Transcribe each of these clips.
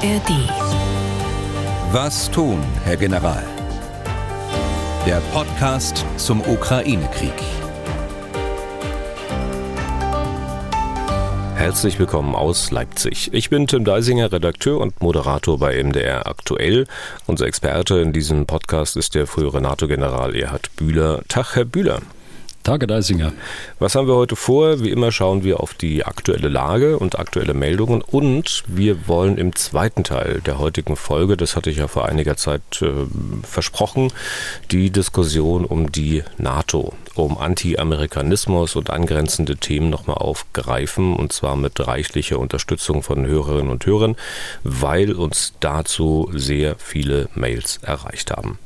ARD. Was tun, Herr General? Der Podcast zum Ukraine-Krieg. Herzlich willkommen aus Leipzig. Ich bin Tim Deisinger, Redakteur und Moderator bei MDR Aktuell. Unser Experte in diesem Podcast ist der frühere NATO-General Erhard Bühler. Tag, Herr Bühler. Tage Deisinger. Was haben wir heute vor? Wie immer schauen wir auf die aktuelle Lage und aktuelle Meldungen und wir wollen im zweiten Teil der heutigen Folge, das hatte ich ja vor einiger Zeit äh, versprochen, die Diskussion um die NATO, um Anti-Amerikanismus und angrenzende Themen nochmal aufgreifen und zwar mit reichlicher Unterstützung von Hörerinnen und Hörern, weil uns dazu sehr viele Mails erreicht haben.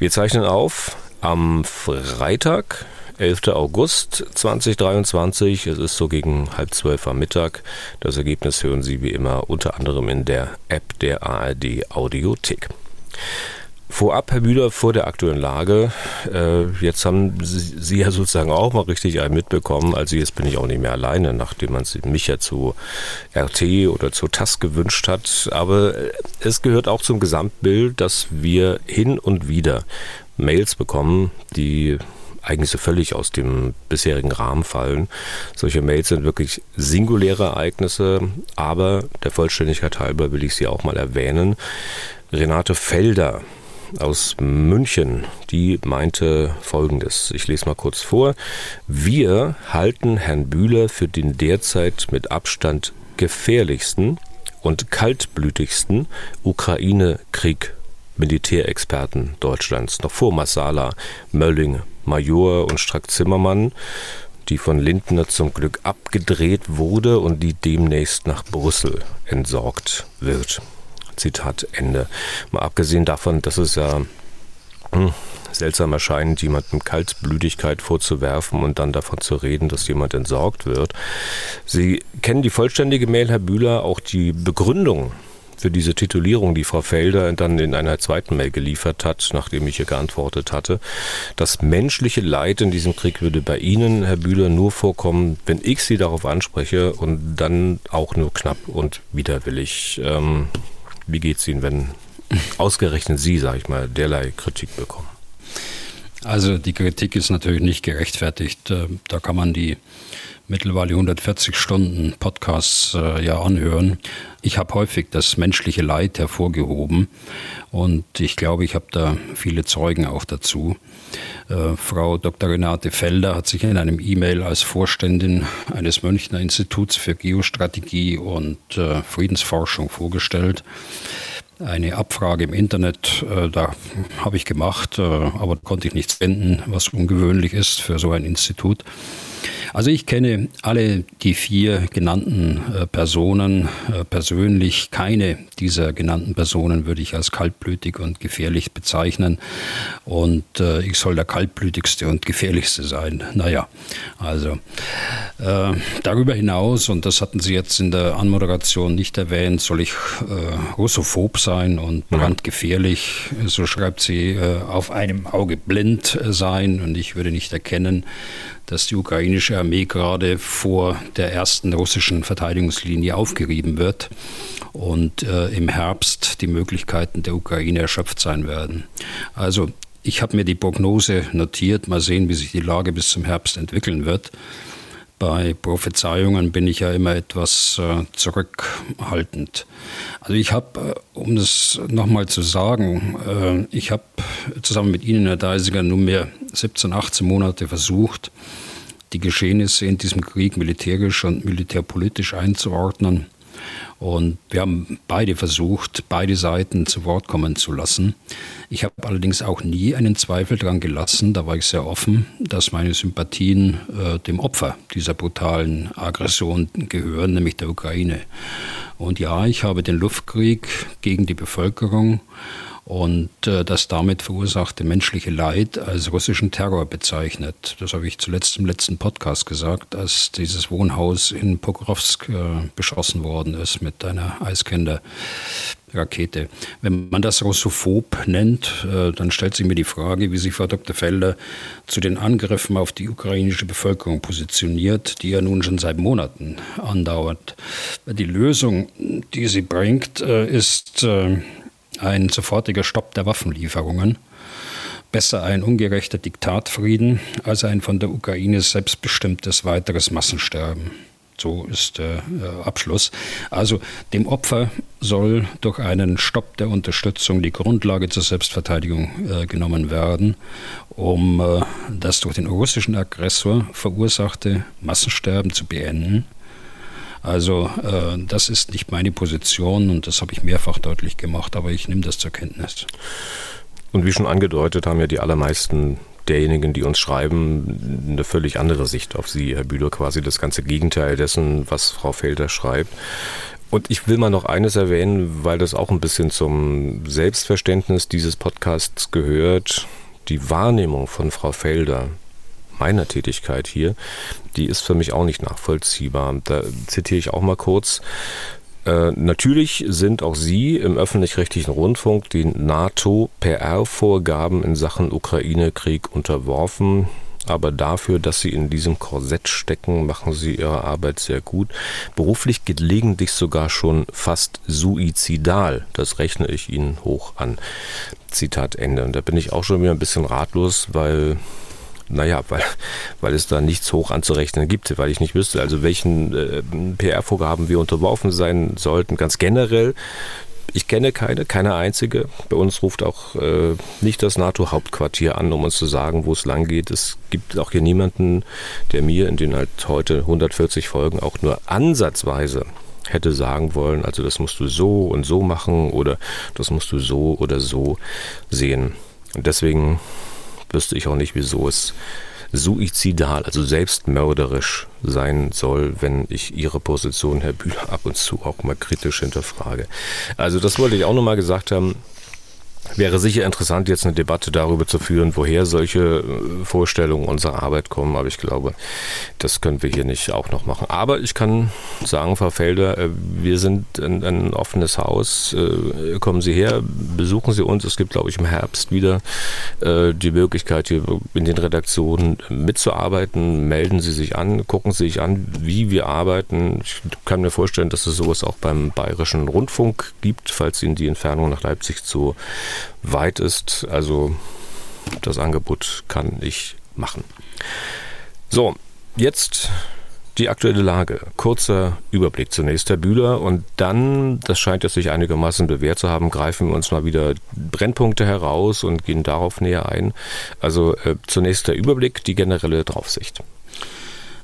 Wir zeichnen auf am Freitag, 11. August 2023. Es ist so gegen halb zwölf am Mittag. Das Ergebnis hören Sie wie immer unter anderem in der App der ARD Audiothek. Vorab, Herr Bühler, vor der aktuellen Lage. Äh, jetzt haben Sie ja sozusagen auch mal richtig einen mitbekommen. Also jetzt bin ich auch nicht mehr alleine, nachdem man mich ja zu RT oder zu TAS gewünscht hat. Aber es gehört auch zum Gesamtbild, dass wir hin und wieder Mails bekommen, die eigentlich so völlig aus dem bisherigen Rahmen fallen. Solche Mails sind wirklich singuläre Ereignisse, aber der Vollständigkeit halber will ich sie auch mal erwähnen. Renate Felder aus München, die meinte folgendes. Ich lese mal kurz vor. Wir halten Herrn Bühler für den derzeit mit Abstand gefährlichsten und kaltblütigsten Ukraine-Krieg Militärexperten Deutschlands, noch vor Massala, Mölling, Major und Strack-Zimmermann, die von Lindner zum Glück abgedreht wurde und die demnächst nach Brüssel entsorgt wird. Zitat Ende. Mal abgesehen davon, dass es ja hm, seltsam erscheint, jemandem Kaltblütigkeit vorzuwerfen und dann davon zu reden, dass jemand entsorgt wird. Sie kennen die vollständige Mail, Herr Bühler, auch die Begründung für diese Titulierung, die Frau Felder dann in einer zweiten Mail geliefert hat, nachdem ich ihr geantwortet hatte. Das menschliche Leid in diesem Krieg würde bei Ihnen, Herr Bühler, nur vorkommen, wenn ich Sie darauf anspreche und dann auch nur knapp und widerwillig. Ähm, wie geht es Ihnen, wenn ausgerechnet Sie, sage ich mal, derlei Kritik bekommen? Also die Kritik ist natürlich nicht gerechtfertigt. Äh, da kann man die mittlerweile 140 Stunden Podcasts äh, ja anhören. Ich habe häufig das menschliche Leid hervorgehoben und ich glaube, ich habe da viele Zeugen auch dazu. Äh, Frau Dr. Renate Felder hat sich in einem E-Mail als Vorständin eines Münchner Instituts für Geostrategie und äh, Friedensforschung vorgestellt eine Abfrage im Internet, äh, da habe ich gemacht, äh, aber konnte ich nichts finden, was ungewöhnlich ist für so ein Institut. Also ich kenne alle die vier genannten äh, Personen äh, persönlich. Keine dieser genannten Personen würde ich als kaltblütig und gefährlich bezeichnen. Und äh, ich soll der kaltblütigste und gefährlichste sein. Naja, also äh, darüber hinaus, und das hatten Sie jetzt in der Anmoderation nicht erwähnt, soll ich äh, russophob sein und brandgefährlich, so schreibt sie, äh, auf einem Auge blind sein und ich würde nicht erkennen, dass die ukrainische Armee gerade vor der ersten russischen Verteidigungslinie aufgerieben wird und äh, im Herbst die Möglichkeiten der Ukraine erschöpft sein werden. Also ich habe mir die Prognose notiert, mal sehen, wie sich die Lage bis zum Herbst entwickeln wird. Bei Prophezeiungen bin ich ja immer etwas äh, zurückhaltend. Also ich habe, äh, um das nochmal zu sagen, äh, ich habe zusammen mit Ihnen, Herr Deisiger, nunmehr 17, 18 Monate versucht, die Geschehnisse in diesem Krieg militärisch und militärpolitisch einzuordnen. Und wir haben beide versucht, beide Seiten zu Wort kommen zu lassen. Ich habe allerdings auch nie einen Zweifel daran gelassen, da war ich sehr offen, dass meine Sympathien äh, dem Opfer dieser brutalen Aggression gehören, nämlich der Ukraine. Und ja, ich habe den Luftkrieg gegen die Bevölkerung und äh, das damit verursachte menschliche Leid als russischen Terror bezeichnet. Das habe ich zuletzt im letzten Podcast gesagt, als dieses Wohnhaus in Pokrovsk äh, beschossen worden ist mit einer Eiskinder. Rakete. Wenn man das russophob nennt, äh, dann stellt sich mir die Frage, wie sich Frau Dr. Felder zu den Angriffen auf die ukrainische Bevölkerung positioniert, die ja nun schon seit Monaten andauert. Die Lösung, die sie bringt, äh, ist äh, ein sofortiger Stopp der Waffenlieferungen. Besser ein ungerechter Diktatfrieden als ein von der Ukraine selbstbestimmtes weiteres Massensterben. So ist der äh, Abschluss. Also dem Opfer soll durch einen Stopp der Unterstützung die Grundlage zur Selbstverteidigung äh, genommen werden, um äh, das durch den russischen Aggressor verursachte Massensterben zu beenden. Also das ist nicht meine Position und das habe ich mehrfach deutlich gemacht, aber ich nehme das zur Kenntnis. Und wie schon angedeutet, haben ja die allermeisten derjenigen, die uns schreiben, eine völlig andere Sicht auf Sie, Herr Bühler, quasi das ganze Gegenteil dessen, was Frau Felder schreibt. Und ich will mal noch eines erwähnen, weil das auch ein bisschen zum Selbstverständnis dieses Podcasts gehört. Die Wahrnehmung von Frau Felder, meiner Tätigkeit hier, die ist für mich auch nicht nachvollziehbar. Da zitiere ich auch mal kurz. Äh, natürlich sind auch Sie im öffentlich-rechtlichen Rundfunk den NATO-PR-Vorgaben in Sachen Ukraine-Krieg unterworfen. Aber dafür, dass Sie in diesem Korsett stecken, machen Sie Ihre Arbeit sehr gut. Beruflich gelegentlich sogar schon fast suizidal. Das rechne ich Ihnen hoch an. Zitat Ende. Und da bin ich auch schon wieder ein bisschen ratlos, weil naja, weil, weil es da nichts hoch anzurechnen gibt, weil ich nicht wüsste, also welchen äh, PR-Vorgaben wir unterworfen sein sollten, ganz generell. Ich kenne keine, keine einzige. Bei uns ruft auch äh, nicht das NATO-Hauptquartier an, um uns zu sagen, wo es lang geht. Es gibt auch hier niemanden, der mir in den halt heute 140 Folgen auch nur ansatzweise hätte sagen wollen, also das musst du so und so machen oder das musst du so oder so sehen. Und deswegen wüsste ich auch nicht, wieso es suizidal, also selbstmörderisch sein soll, wenn ich Ihre Position, Herr Bühler, ab und zu auch mal kritisch hinterfrage. Also das wollte ich auch nochmal gesagt haben. Wäre sicher interessant, jetzt eine Debatte darüber zu führen, woher solche äh, Vorstellungen unserer Arbeit kommen. Aber ich glaube, das können wir hier nicht auch noch machen. Aber ich kann sagen, Frau Felder, äh, wir sind ein, ein offenes Haus. Äh, kommen Sie her, besuchen Sie uns. Es gibt, glaube ich, im Herbst wieder die Möglichkeit, hier in den Redaktionen mitzuarbeiten. Melden Sie sich an, gucken Sie sich an, wie wir arbeiten. Ich kann mir vorstellen, dass es sowas auch beim Bayerischen Rundfunk gibt, falls Ihnen die Entfernung nach Leipzig zu weit ist. Also das Angebot kann ich machen. So, jetzt die aktuelle Lage. Kurzer Überblick zunächst, Herr Bühler. Und dann, das scheint jetzt sich einigermaßen bewährt zu haben, greifen wir uns mal wieder Brennpunkte heraus und gehen darauf näher ein. Also äh, zunächst der Überblick, die generelle Draufsicht.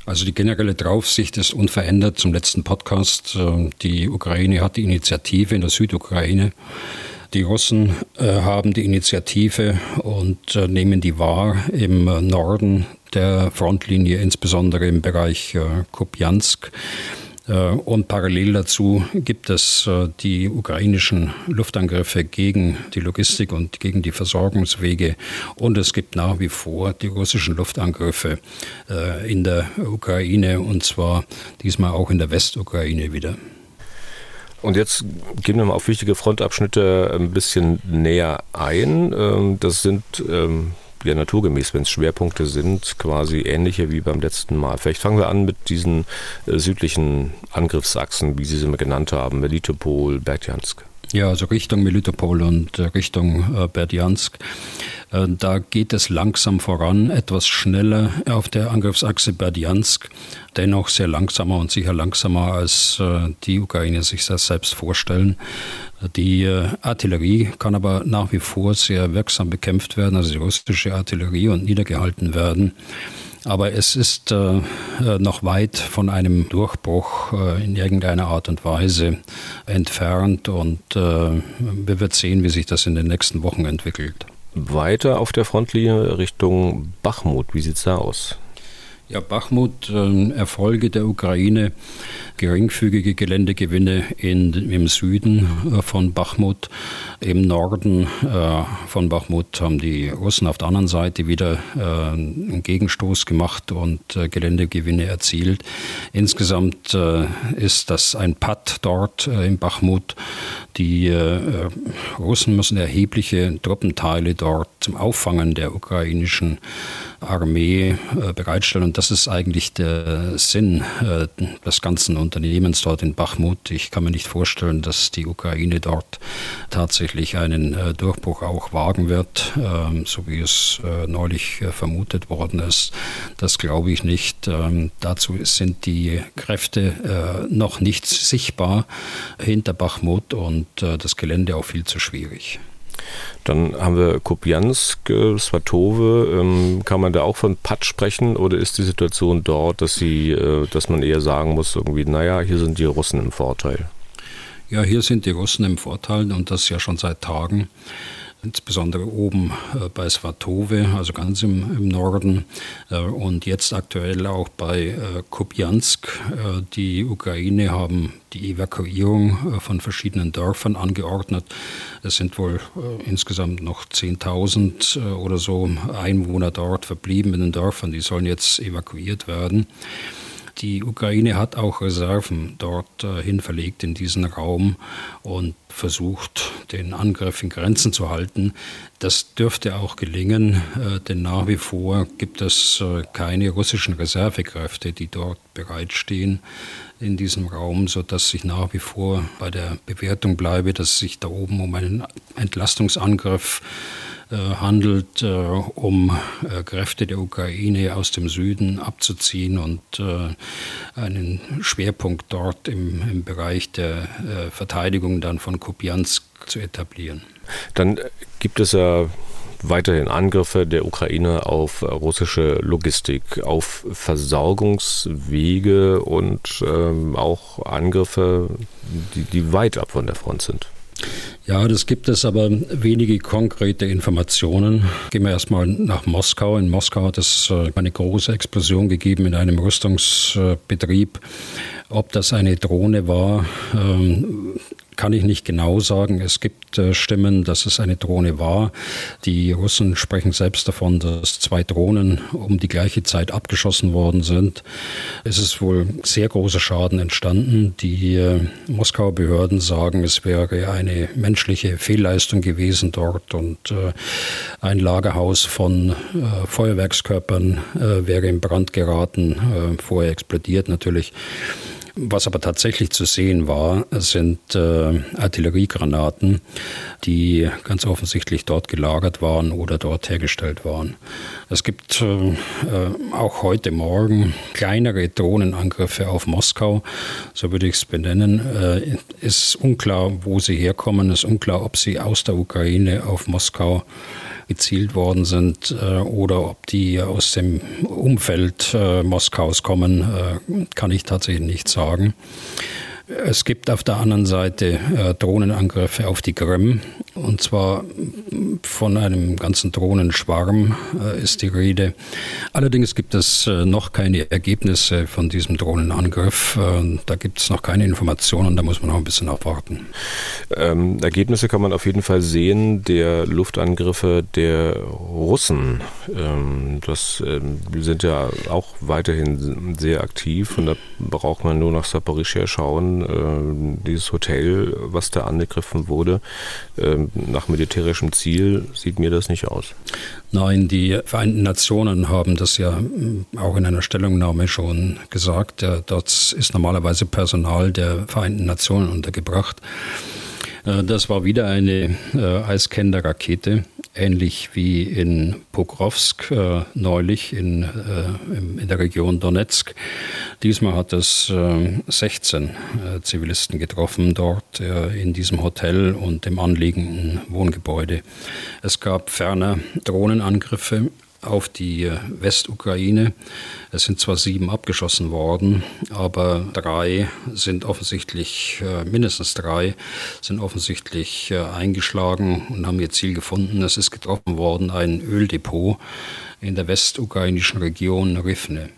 Also die generelle Draufsicht ist unverändert zum letzten Podcast. Äh, die Ukraine hat die Initiative in der Südukraine die Russen äh, haben die Initiative und äh, nehmen die wahr im Norden der Frontlinie, insbesondere im Bereich äh, Kupiansk. Und parallel dazu gibt es die ukrainischen Luftangriffe gegen die Logistik und gegen die Versorgungswege. Und es gibt nach wie vor die russischen Luftangriffe in der Ukraine und zwar diesmal auch in der Westukraine wieder. Und jetzt gehen wir mal auf wichtige Frontabschnitte ein bisschen näher ein. Ähm, das sind ähm, ja naturgemäß, wenn es Schwerpunkte sind, quasi ähnliche wie beim letzten Mal. Vielleicht fangen wir an mit diesen äh, südlichen Angriffsachsen, wie Sie sie mal genannt haben, Melitopol, Bertjansk. Ja, also Richtung Melitopol und äh, Richtung äh. Äh, da geht es langsam voran, etwas schneller auf der Angriffsachse Berdiansk, dennoch sehr langsamer und sicher langsamer, als die Ukraine sich das selbst vorstellen. Die Artillerie kann aber nach wie vor sehr wirksam bekämpft werden, also die russische Artillerie und niedergehalten werden. Aber es ist äh, äh, noch weit von einem Durchbruch äh, in irgendeiner Art und Weise entfernt und äh, wir werden sehen, wie sich das in den nächsten Wochen entwickelt. Weiter auf der Frontlinie Richtung Bachmut, wie sieht es da aus? Ja, Bachmut, äh, Erfolge der Ukraine, geringfügige Geländegewinne in, im Süden äh, von Bachmut. Im Norden äh, von Bachmut haben die Russen auf der anderen Seite wieder äh, einen Gegenstoß gemacht und Geländegewinne erzielt. Insgesamt ist das ein Patt dort in Bachmut. Die Russen müssen erhebliche Truppenteile dort zum Auffangen der ukrainischen Armee bereitstellen. Und das ist eigentlich der Sinn des ganzen Unternehmens dort in Bachmut. Ich kann mir nicht vorstellen, dass die Ukraine dort tatsächlich einen äh, Durchbruch auch wagen wird, ähm, so wie es äh, neulich äh, vermutet worden ist. Das glaube ich nicht. Ähm, dazu sind die Kräfte noch nicht sichtbar hinter Bachmut und das Gelände auch viel zu schwierig. Dann haben wir Kupiansk, Svatove. Ähm, kann man da auch von Patt sprechen oder ist die Situation dort, dass sie, dass man eher sagen muss, irgendwie, naja, hier sind die Russen im Vorteil? Ja, hier sind die Russen im Vorteil und das ja schon seit Tagen. Insbesondere oben äh, bei Svatove, also ganz im, im Norden, äh, und jetzt aktuell auch bei äh, Kupiansk. Die Ukraine haben die Evakuierung von verschiedenen Dörfern angeordnet. Es sind wohl insgesamt noch 10.000 oder so Einwohner dort verblieben in den Dörfern. Die sollen jetzt evakuiert werden. Die Ukraine hat auch Reserven dort äh, verlegt in diesen Raum und versucht, den Angriff in Grenzen zu halten. Das dürfte auch gelingen, äh, denn nach wie vor gibt es äh, keine russischen Reservekräfte, die dort bereitstehen in diesem Raum, sodass ich nach wie vor bei der Bewertung bleibe, dass sich da oben um einen Entlastungsangriff äh, handelt, äh, um äh, Kräfte der Ukraine aus dem Süden abzuziehen und einen Schwerpunkt dort im, im Bereich der Verteidigung dann von Kupiansk zu etablieren. Dann gibt es ja weiterhin Angriffe der Ukraine auf russische Logistik, auf Versorgungswege und ähm, auch Angriffe, die, die weit ab von der Front sind. Ja, das gibt es aber wenige konkrete Informationen. Gehen wir erstmal nach Moskau. In Moskau hat es äh, eine große Explosion gegeben in einem Rüstungsbetrieb. Ob das eine Drohne war, ähm, kann ich nicht genau sagen. Es gibt äh, Stimmen, dass es eine Drohne war. Die Russen sprechen selbst davon, dass zwei Drohnen um die gleiche Zeit abgeschossen worden sind. Es ist wohl sehr großer Schaden entstanden. Die äh, Moskauer Behörden sagen, es wäre eine menschliche Fehlleistung gewesen dort und äh, ein Lagerhaus von äh, Feuerwerkskörpern äh, wäre in Brand geraten, äh, vorher explodiert natürlich. Was aber tatsächlich zu sehen war, sind äh, Artilleriegranaten, die ganz offensichtlich dort gelagert waren oder dort hergestellt waren. Es gibt äh, äh auch heute Morgen kleinere Drohnenangriffe auf Moskau, so würde ich es benennen. Äh, ist unklar, wo sie herkommen, ist unklar, ob sie aus der Ukraine auf Moskau gezielt worden sind äh, oder ob die aus dem Umfeld äh, Moskaus kommen, äh, kann ich tatsächlich nicht sagen. Es gibt auf der anderen Seite äh, Drohnenangriffe auf die Krim. Und zwar von einem ganzen Drohnenschwarm äh, ist die Rede. Allerdings gibt es äh, noch keine Ergebnisse von diesem Drohnenangriff. Äh, da gibt es noch keine Informationen. Da muss man noch ein bisschen abwarten. Ähm, Ergebnisse kann man auf jeden Fall sehen der Luftangriffe der Russen. Ähm, das ähm, sind ja auch weiterhin sehr aktiv. Und da braucht man nur nach Saporischia schauen äh, dieses Hotel, was da angegriffen wurde, äh, nach militärischem Ziel sieht mir das nicht aus. Nein, die Vereinten Nationen haben das ja äh, auch in einer Stellungnahme schon gesagt. Dort ist normalerweise Personal der Vereinten Nationen untergebracht. Äh, das war wieder eine äh, Eiskender-Rakete ähnlich wie in Pokrovsk äh, neulich in, in der Region Donetsk. Diesmal hat es äh, 16 äh, Zivilisten getroffen dort in diesem Hotel und im anliegenden Wohngebäude. Es gab ferner Drohnenangriffe auf die Westukraine. Es sind zwar sieben abgeschossen worden, aber drei sind offensichtlich, äh, mindestens drei, sind offensichtlich äh, eingeschlagen und haben ihr Ziel gefunden. Es ist getroffen worden, ein Öldepot in der westukrainischen Region Rivne.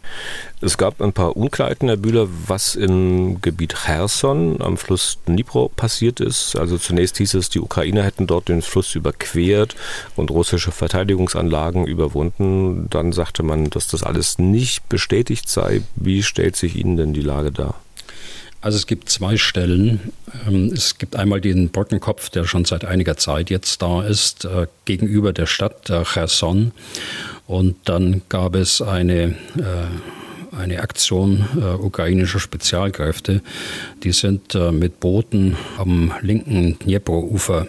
Es gab ein paar Unklarheiten, Herr Bühler, was im Gebiet Cherson am Fluss Dnipro passiert ist. Also zunächst hieß es, die Ukrainer hätten dort den Fluss überquert und russische Verteidigungsanlagen überwunden. Dann sagte man, dass das alles nicht bestätigt sei. Wie stellt sich Ihnen denn die Lage dar? Also es gibt zwei Stellen. Ähm, es gibt einmal den Brückenkopf, der schon seit einiger Zeit jetzt da ist, äh, gegenüber der Stadt Cherson. Und dann gab es eine, äh, eine Aktion äh, ukrainischer Spezialkräfte. Die sind mit Booten am linken Dnipro-Ufer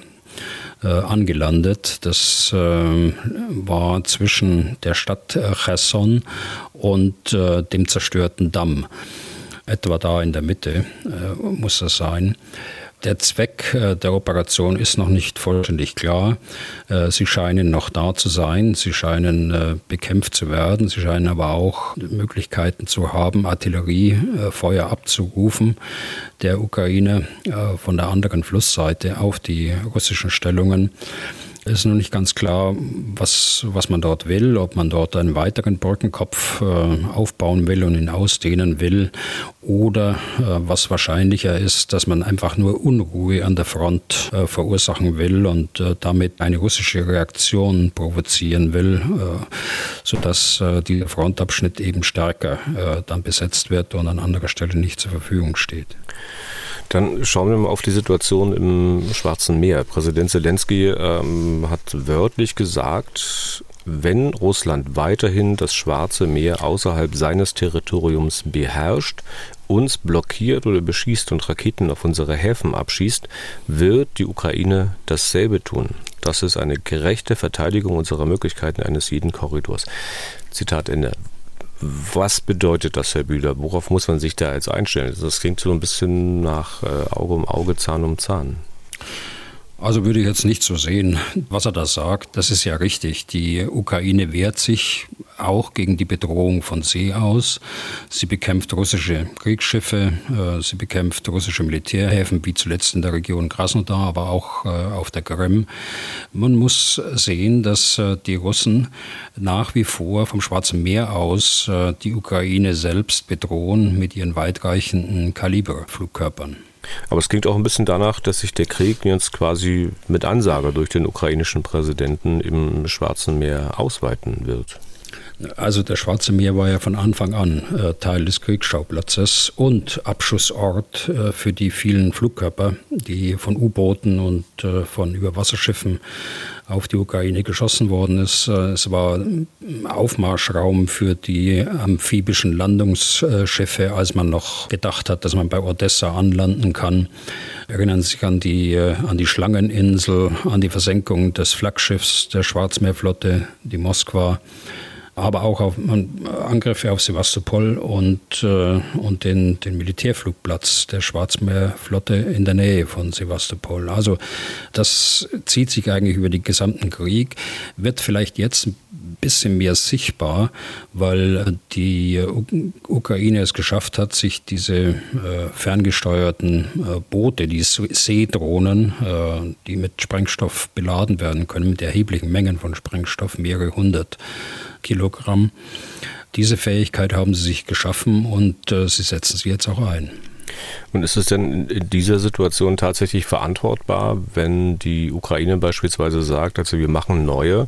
angelandet. Das war zwischen der Stadt Cherson und dem zerstörten Damm etwa da in der Mitte äh, muss das sein. Der Zweck äh, der Operation ist noch nicht vollständig klar. Äh, sie scheinen noch da zu sein, sie scheinen bekämpft zu werden, sie scheinen aber auch Möglichkeiten zu haben, Artilleriefeuer abzurufen der Ukraine von der anderen Flussseite auf die russischen Stellungen. Ist noch nicht ganz klar, was, was man dort will, ob man dort einen weiteren Brückenkopf äh, aufbauen will und ihn ausdehnen will oder äh, was wahrscheinlicher ist, dass man einfach nur Unruhe an der Front äh, verursachen will und äh, damit eine russische Reaktion provozieren will, äh, sodass äh, dieser Frontabschnitt eben stärker dann besetzt wird und an anderer Stelle nicht zur Verfügung steht. Dann schauen wir mal auf die Situation im Schwarzen Meer. Präsident Zelensky ähm, hat wörtlich gesagt, wenn Russland weiterhin das Schwarze Meer außerhalb seines Territoriums beherrscht, uns blockiert oder beschießt und Raketen auf unsere Häfen abschießt, wird die Ukraine dasselbe tun. Das ist eine gerechte Verteidigung unserer Möglichkeiten eines jeden Korridors. Zitat Ende. Was bedeutet das, Herr Bühler? Worauf muss man sich da jetzt einstellen? Das klingt so ein bisschen nach äh, Auge um Auge, Zahn um Zahn. Also würde ich jetzt nicht so sehen, was er da sagt. Das ist ja richtig. Die Ukraine wehrt sich auch gegen die Bedrohung von See aus. Sie bekämpft russische Kriegsschiffe, äh, sie bekämpft russische Militärhäfen, wie zuletzt in der Region Krasnodar, aber auch äh, auf der Krim. Man muss sehen, dass äh, die Russen nach wie vor vom Schwarzen Meer aus die Ukraine selbst bedrohen mit ihren weitreichenden Kaliberflugkörpern. Aber es klingt auch ein bisschen danach, dass sich der Krieg jetzt quasi mit Ansage durch den ukrainischen Präsidenten im Schwarzen Meer ausweiten wird. Also der Schwarze Meer war ja von Anfang an äh, Teil des Kriegsschauplatzes und Abschussort äh, für die vielen Flugkörper, die von U-Booten und äh, von Überwasserschiffen auf die Ukraine geschossen worden ist. Äh, es war Aufmarschraum für die amphibischen Landungsschiffe, als man noch gedacht hat, dass man bei Odessa anlanden kann. Erinnern Sie sich an die, äh, an die Schlangeninsel, an die Versenkung des Flaggschiffs der Schwarzmeerflotte, die Moskwa aber auch auf Angriffe auf Sevastopol und, äh, und den, den Militärflugplatz der Schwarzmeerflotte in der Nähe von Sevastopol. Also das zieht sich eigentlich über den gesamten Krieg, wird vielleicht jetzt ein bisschen mehr sichtbar, weil die Ukraine es geschafft hat, sich diese äh, ferngesteuerten äh, Boote, die Seedrohnen, äh, die mit Sprengstoff beladen werden können, mit erheblichen Mengen von Sprengstoff, mehrere hundert Kilogramm. Diese Fähigkeit haben sie sich geschaffen und sie setzen sie jetzt auch ein. Und ist es denn in dieser Situation tatsächlich verantwortbar, wenn die Ukraine beispielsweise sagt, also wir machen neue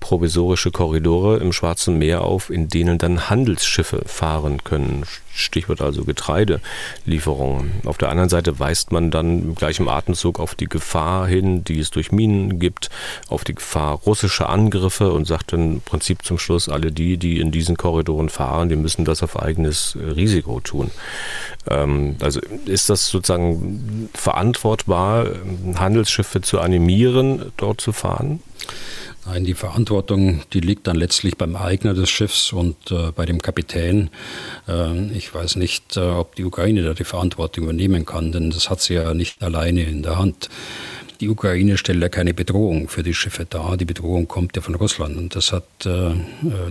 provisorische Korridore im Schwarzen Meer auf, in denen dann Handelsschiffe fahren können. Stichwort also Getreidelieferungen. Auf der anderen Seite weist man dann gleich im Atemzug auf die Gefahr hin, die es durch Minen gibt, auf die Gefahr russischer Angriffe und sagt dann im Prinzip zum Schluss, alle die, die in diesen Korridoren fahren, die müssen das auf eigenes Risiko tun. Ähm, also ist das sozusagen verantwortbar, Handelsschiffe zu animieren, dort zu fahren? Nein, die Verantwortung, die liegt dann letztlich beim Eigner des Schiffs und äh, bei dem Kapitän. Äh, ich weiß nicht, äh, ob die Ukraine da die Verantwortung übernehmen kann, denn das hat sie ja nicht alleine in der Hand. Die Ukraine stellt ja keine Bedrohung für die Schiffe dar. Die Bedrohung kommt ja von Russland und das hat äh, äh,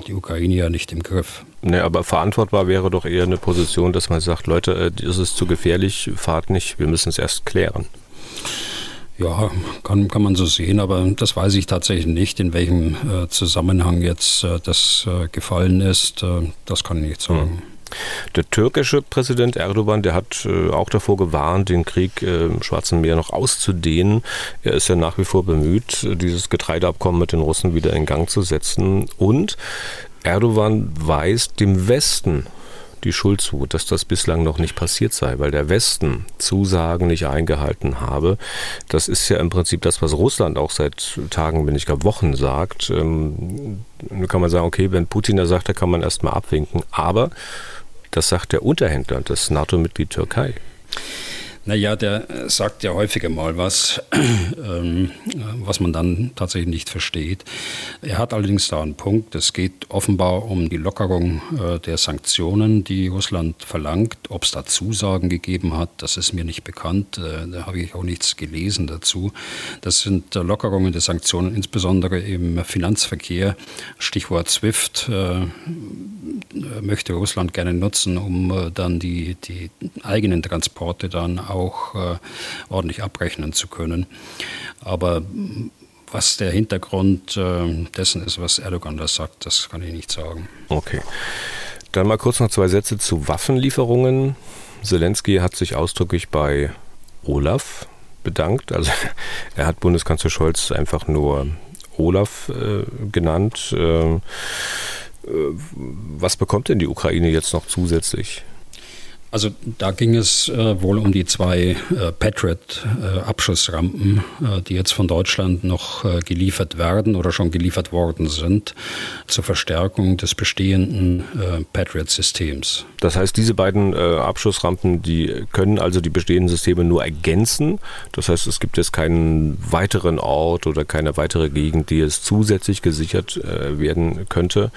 die Ukraine ja nicht im Griff. Nee, aber verantwortbar wäre doch eher eine Position, dass man sagt, Leute, das ist zu gefährlich, fahrt nicht, wir müssen es erst klären. Ja, kann, kann man so sehen, aber das weiß ich tatsächlich nicht, in welchem äh, Zusammenhang jetzt äh, das äh, gefallen ist. Äh, das kann ich nicht sagen. Mhm. Der türkische Präsident Erdogan, der hat äh, auch davor gewarnt, den Krieg äh, im Schwarzen Meer noch auszudehnen. Er ist ja nach wie vor bemüht, dieses Getreideabkommen mit den Russen wieder in Gang zu setzen. Und Erdogan weist dem Westen die Schuld zu, dass das bislang noch nicht passiert sei, weil der Westen Zusagen nicht eingehalten habe. Das ist ja im Prinzip das, was Russland auch seit Tagen, wenn nicht gar Wochen sagt. Ähm, kann man sagen, okay, wenn Putin da sagt, da kann man erstmal abwinken. Aber das sagt der Unterhändler, das NATO-Mitglied Türkei. Naja, der äh, sagt ja häufiger mal was, ähm, was man dann tatsächlich nicht versteht. Er hat allerdings da einen Punkt. Es geht offenbar um die Lockerung äh, der Sanktionen, die Russland verlangt. Ob es da Zusagen gegeben hat, das ist mir nicht bekannt. Äh, da habe ich auch nichts gelesen dazu. Das sind Lockerungen der Sanktionen, insbesondere im Finanzverkehr. Stichwort SWIFT möchte Russland gerne nutzen, um dann die, die eigenen Transporte dann auch auch äh, ordentlich abrechnen zu können. Aber was der Hintergrund äh, dessen ist, was Erdogan da sagt, das kann ich nicht sagen. Okay. Dann mal kurz noch zwei Sätze zu Waffenlieferungen. Zelensky hat sich ausdrücklich bei Olaf bedankt. Also er hat Bundeskanzler Scholz einfach nur Olaf äh, genannt. Äh, äh was bekommt denn die Ukraine jetzt noch zusätzlich? Also da ging es äh, wohl um die zwei äh, Patriot-Abschussrampen, äh, die jetzt von Deutschland noch äh, geliefert werden oder schon geliefert worden sind, zur Verstärkung des bestehenden äh, Patriot-Systems. Das heißt, diese beiden äh, Abschussrampen, die können also die bestehenden Systeme nur ergänzen. Das heißt, es gibt jetzt keinen weiteren Ort oder keine weitere Gegend, die es zusätzlich gesichert werden könnte.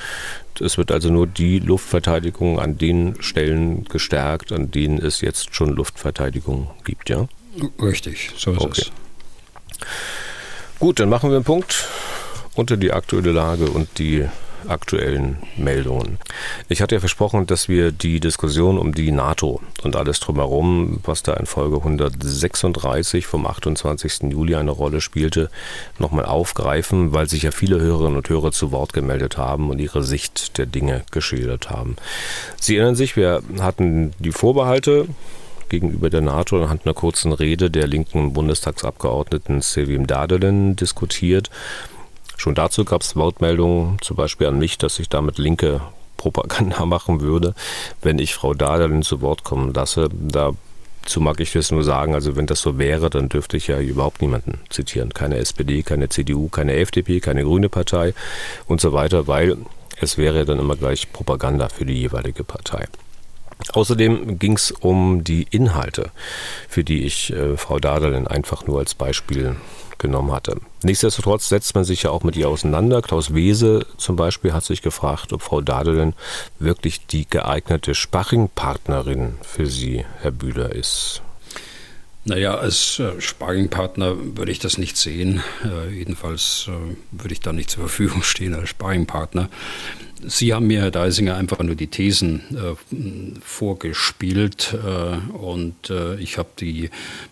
Es wird also nur die Luftverteidigung an den Stellen gestärkt, an denen es jetzt schon Luftverteidigung gibt, ja? Richtig, so ist okay. es. Gut, dann machen wir einen Punkt unter die aktuelle Lage und die aktuellen Meldungen. Ich hatte ja versprochen, dass wir die Diskussion um die NATO und alles drumherum, was da in Folge 136 vom 28. Juli eine Rolle spielte, nochmal aufgreifen, weil sich ja viele Hörerinnen und Hörer zu Wort gemeldet haben und ihre Sicht der Dinge geschildert haben. Sie erinnern sich, wir hatten die Vorbehalte gegenüber der NATO anhand einer kurzen Rede der linken Bundestagsabgeordneten Sevim Dadelen diskutiert Schon dazu gab es Wortmeldungen, zum Beispiel an mich, dass ich damit linke Propaganda machen würde, wenn ich Frau Dahlin zu Wort kommen lasse. Dazu mag ich das nur sagen, also wenn das so wäre, dann dürfte ich ja überhaupt niemanden zitieren. Keine SPD, keine CDU, keine FDP, keine Grüne Partei und so weiter, weil es wäre dann immer gleich Propaganda für die jeweilige Partei. Außerdem ging es um die Inhalte, für die ich äh, Frau Dadelin einfach nur als Beispiel genommen hatte. Nichtsdestotrotz setzt man sich ja auch mit ihr auseinander. Klaus Wese zum Beispiel hat sich gefragt, ob Frau Dadelin wirklich die geeignete Sparringpartnerin für Sie, Herr Bühler, ist. Naja, als äh, Sparringpartner würde ich das nicht sehen. Äh, jedenfalls äh, würde ich da nicht zur Verfügung stehen als Sparringpartner. Sie haben mir, Herr Deisinger, einfach nur die Thesen äh, vorgespielt äh, und äh, ich habe die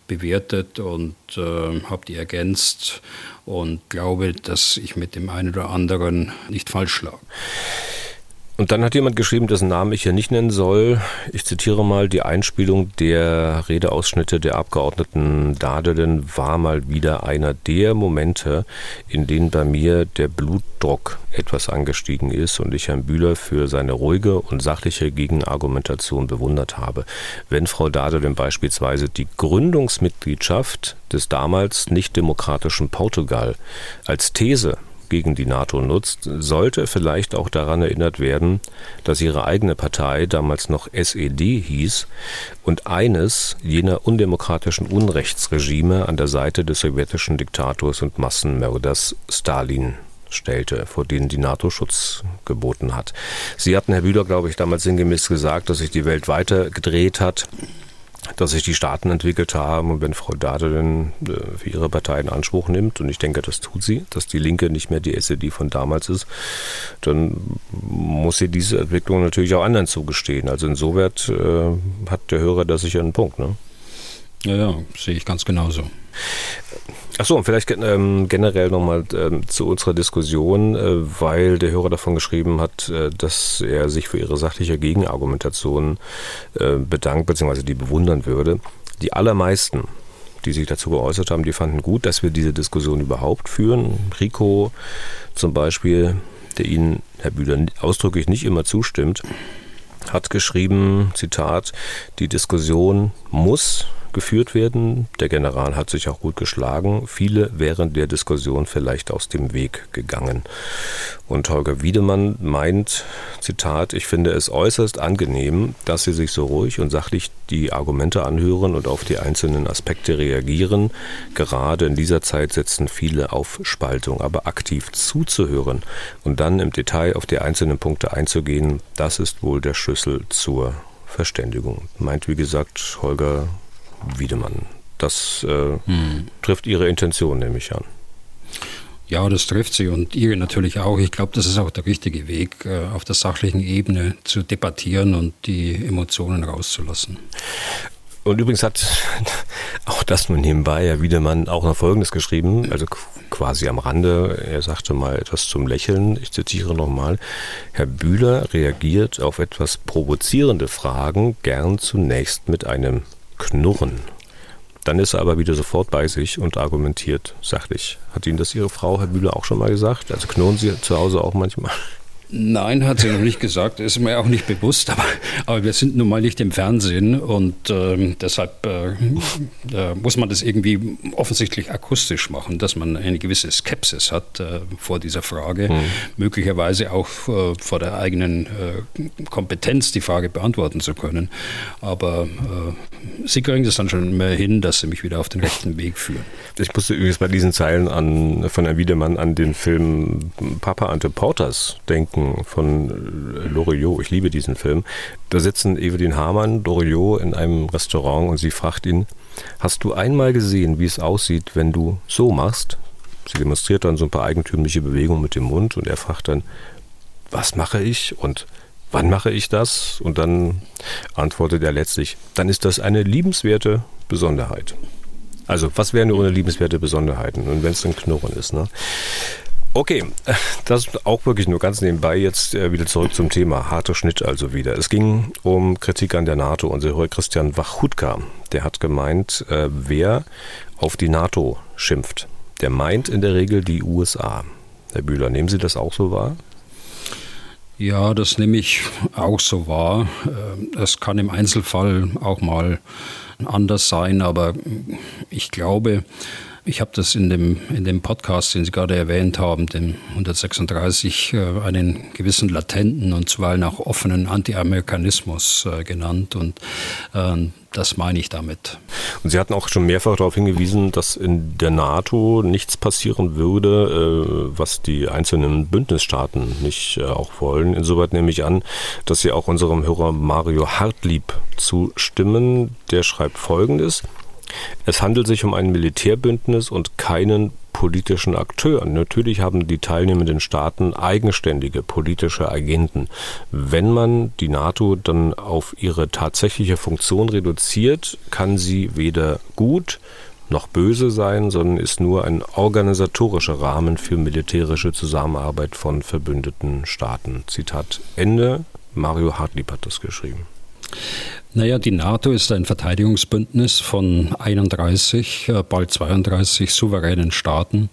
bewertet und habe die ergänzt und glaube, dass ich mit dem einen oder anderen nicht falsch lag. Und dann hat jemand geschrieben, dessen Namen ich hier nicht nennen soll. Ich zitiere mal, die Einspielung der Redeausschnitte der Abgeordneten Dadelen war mal wieder einer der Momente, in denen bei mir der Blutdruck etwas angestiegen ist und ich Herrn Bühler für seine ruhige und sachliche Gegenargumentation bewundert habe. Wenn Frau Dadelen beispielsweise die Gründungsmitgliedschaft des damals nicht demokratischen Portugal als These gegen die NATO nutzt, sollte vielleicht auch daran erinnert werden, dass ihre eigene Partei damals noch SED hieß und eines jener undemokratischen Unrechtsregime an der Seite des sowjetischen Diktators und Massenmörders Stalin stellte, vor denen die NATO Schutz geboten hat. Sie hatten, Herr Bühler, glaube ich, damals sinngemäß gesagt, dass sich die Welt weiter gedreht hat dass sich die Staaten entwickelt haben und wenn Frau Dade äh, für ihre Partei in Anspruch nimmt, und ich denke, das tut sie, dass die Linke nicht mehr die SED von damals ist, dann muss sie diese Entwicklung natürlich auch anderen zugestehen. Also insoweit äh, hat der Hörer da sicher einen Punkt. Ne? Ja, ja, sehe ich ganz genauso. Achso, und vielleicht ähm, generell nochmal ähm, zu unserer Diskussion, äh, weil der Hörer davon geschrieben hat, äh, dass er sich für ihre sachliche Gegenargumentation äh, bedankt, beziehungsweise die bewundern würde. Die allermeisten, die sich dazu geäußert haben, die fanden gut, dass wir diese Diskussion überhaupt führen. Rico zum Beispiel, der Ihnen, Herr Bühler, ausdrücklich nicht immer zustimmt, hat geschrieben, Zitat, die Diskussion muss geführt werden. Der General hat sich auch gut geschlagen. Viele wären der Diskussion vielleicht aus dem Weg gegangen. Und Holger Wiedemann meint, Zitat, ich finde es äußerst angenehm, dass Sie sich so ruhig und sachlich die Argumente anhören und auf die einzelnen Aspekte reagieren. Gerade in dieser Zeit setzen viele auf Spaltung, aber aktiv zuzuhören und dann im Detail auf die einzelnen Punkte einzugehen, das ist wohl der Schlüssel zur Verständigung. Meint, wie gesagt, Holger Wiedemann. Das äh, hm. trifft Ihre Intention, nehme ich an. Ja, das trifft sie und Ihre natürlich auch. Ich glaube, das ist auch der richtige Weg, äh, auf der sachlichen Ebene zu debattieren und die Emotionen rauszulassen. Und übrigens hat auch das nur nebenbei Herr Wiedemann auch noch Folgendes geschrieben, also quasi am Rande. Er sagte mal etwas zum Lächeln. Ich zitiere nochmal. Herr Bühler reagiert auf etwas provozierende Fragen gern zunächst mit einem Knurren. Dann ist er aber wieder sofort bei sich und argumentiert sachlich. Hat Ihnen das Ihre Frau, Herr Bühler, auch schon mal gesagt? Also knurren Sie zu Hause auch manchmal? Nein, hat sie noch nicht gesagt, ist mir auch nicht bewusst, aber, aber wir sind nun mal nicht im Fernsehen und äh, deshalb äh, äh, muss man das irgendwie offensichtlich akustisch machen, dass man eine gewisse Skepsis hat äh, vor dieser Frage, mhm. möglicherweise auch äh, vor der eigenen äh, Kompetenz, die Frage beantworten zu können. Aber sie kriegen das dann schon mehr hin, dass sie mich wieder auf den rechten Weg führen. Ich musste übrigens bei diesen Zeilen an, von Herrn Wiedemann an den Film Papa Ante Porters denken Schrecken von äh, Loriot. Ich liebe diesen Film. Da sitzen Evelyn Hamann, Loriot in einem Restaurant und sie fragt ihn, hast du einmal gesehen, wie es aussieht, wenn du so machst? Sie demonstriert dann so ein paar eigentümliche Bewegungen mit dem Mund und er fragt dann, was mache ich und wann mache ich das? Und dann antwortet er letztlich, dann ist das eine liebenswerte Besonderheit. Also, was wären ohne liebenswerte Besonderheiten? Und wenn es ein Knurren ist, ne? Okay, das auch wirklich nur ganz nebenbei. Jetzt äh, wieder zurück zum Thema. Harter Schnitt also wieder. Es ging um Kritik an der NATO. Unser Herr Christian Wachutka, der hat gemeint, äh, wer auf die NATO schimpft, der meint in der Regel die USA. Herr Bühler, nehmen Sie das auch so wahr? Ja, das nehme ich auch so wahr. Äh, es kann im Einzelfall auch mal anders sein, aber ich glaube, ich habe das in dem, in dem Podcast, den Sie gerade erwähnt haben, dem 136, äh, einen gewissen latenten und zuweilen auch offenen Anti-Amerikanismus äh, genannt. Und äh, das meine ich damit. Und Sie hatten auch schon mehrfach darauf hingewiesen, dass in der NATO nichts passieren würde, was die einzelnen Bündnisstaaten nicht auch wollen. Insoweit nehme ich an, dass Sie auch unserem Hörer Mario Hartlieb zustimmen. Der schreibt Folgendes. Es handelt sich um ein Militärbündnis und keinen politischen Akteur. Natürlich haben die teilnehmenden Staaten eigenständige politische Agenten. Wenn man die NATO dann auf ihre tatsächliche Funktion reduziert, kann sie weder gut noch böse sein, sondern ist nur ein organisatorischer Rahmen für militärische Zusammenarbeit von verbündeten Staaten. Zitat Ende. Mario Hartlieb hat das geschrieben. Naja, die NATO ist ein Verteidigungsbündnis von 31, äh, bald 32 souveränen Staaten.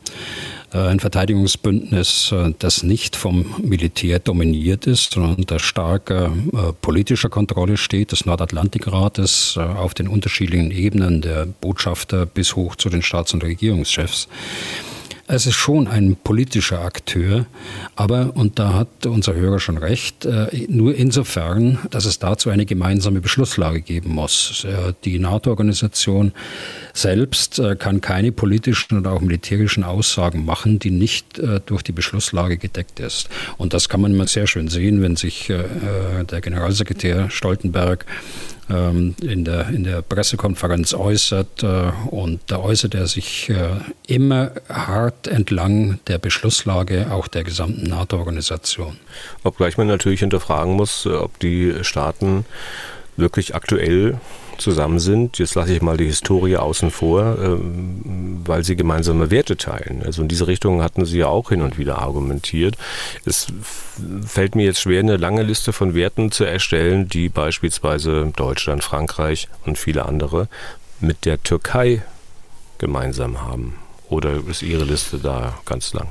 Äh, ein Verteidigungsbündnis, äh, das nicht vom Militär dominiert ist, sondern unter starker politischer Kontrolle steht, des Nordatlantikrates auf den unterschiedlichen Ebenen der Botschafter bis hoch zu den Staats- und Regierungschefs. Es ist schon ein politischer Akteur, aber, und da hat unser Hörer schon recht, äh, nur insofern, dass es dazu eine gemeinsame Beschlusslage geben muss. Äh, die NATO-Organisation selbst äh, kann keine politischen oder auch militärischen Aussagen machen, die nicht durch die Beschlusslage gedeckt ist. Und das kann man immer sehr schön sehen, wenn sich der Generalsekretär Stoltenberg ähm, in, der, in der Pressekonferenz äußert. Äh, und da äußert er sich äh, immer hart entlang der Beschlusslage auch der gesamten NATO-Organisation. Obgleich man natürlich hinterfragen muss, äh, ob die Staaten wirklich aktuell zusammen sind. Jetzt lasse ich mal die Historie außen vor, ähm, weil sie gemeinsame Werte teilen. Also in diese Richtung hatten sie ja auch hin und wieder argumentiert. Es fällt mir jetzt schwer, eine lange Liste von Werten zu erstellen, die beispielsweise Deutschland, Frankreich und viele andere mit der Türkei gemeinsam haben. Oder ist Ihre Liste da ganz lang?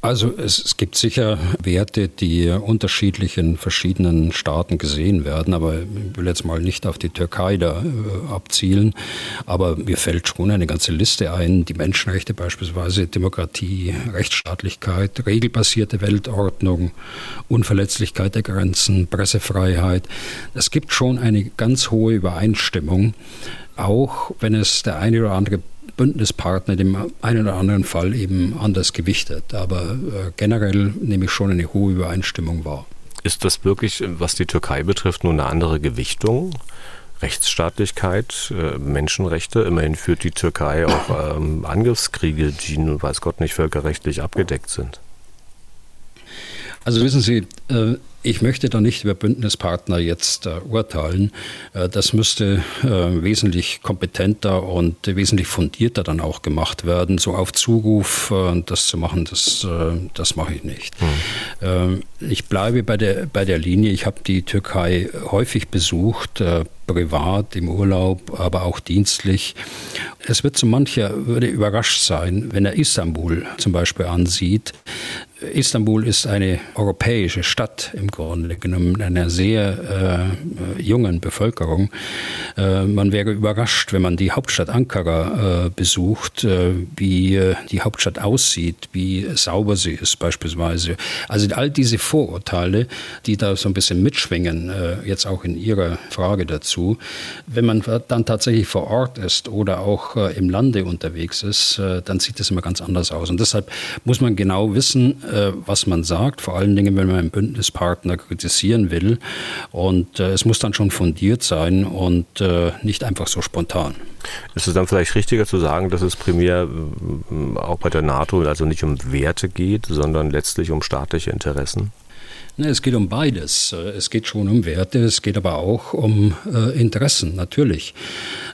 Also es, es, gibt sicher Werte, die unterschiedlich in verschiedenen Staaten gesehen werden, aber ich will jetzt mal nicht auf die Türkei da äh, abzielen. Aber mir fällt schon eine ganze Liste ein, die Menschenrechte beispielsweise, Demokratie, Rechtsstaatlichkeit, regelbasierte Weltordnung, Unverletzlichkeit der Grenzen, Pressefreiheit. Es gibt schon eine ganz hohe Übereinstimmung, auch wenn es der eine oder andere Bündnispartner dem einen oder anderen Fall eben anders gewichtet. Aber äh, generell nehme ich schon eine hohe Übereinstimmung wahr. Ist das wirklich, was die Türkei betrifft, nur eine andere Gewichtung? Rechtsstaatlichkeit, äh, Menschenrechte. Immerhin führt die Türkei auch ähm, Angriffskriege, die nun weiß Gott nicht völkerrechtlich abgedeckt sind. Also wissen Sie, äh, ich möchte da nicht über Bündnispartner jetzt äh, urteilen. Äh, das müsste wesentlich kompetenter und wesentlich fundierter dann auch gemacht werden. So auf Zuruf das zu machen, das, das mache ich nicht. Mhm. ich bleibe bei der, bei der Linie. Ich habe die Türkei häufig besucht, privat, im Urlaub, aber auch dienstlich. Es wird so mancher würde überrascht sein, wenn er Istanbul zum Beispiel ansieht. Istanbul ist eine europäische Stadt im Grunde genommen, einer sehr äh, jungen Bevölkerung. Äh, man wäre überrascht, wenn man die Hauptstadt Ankara äh, besucht, äh, wie äh, die Hauptstadt aussieht, wie sauber sie ist beispielsweise. Also all diese Vorurteile, die da so ein bisschen mitschwingen, äh, jetzt auch in Ihrer Frage dazu, wenn man dann tatsächlich vor Ort ist oder auch im Lande unterwegs ist, dann sieht das immer ganz anders aus. Und deshalb muss man genau wissen, äh, was man sagt, vor allen Dingen, wenn man einen Bündnispartner kritisieren will. Und äh, es muss dann schon fundiert sein und äh, nicht einfach so spontan. Ist es dann vielleicht richtiger zu sagen, dass es primär auch bei der NATO also nicht um Werte geht, sondern letztlich um staatliche Interessen? Es geht um beides. Es geht schon um Werte, es geht aber auch um äh, Interessen, natürlich.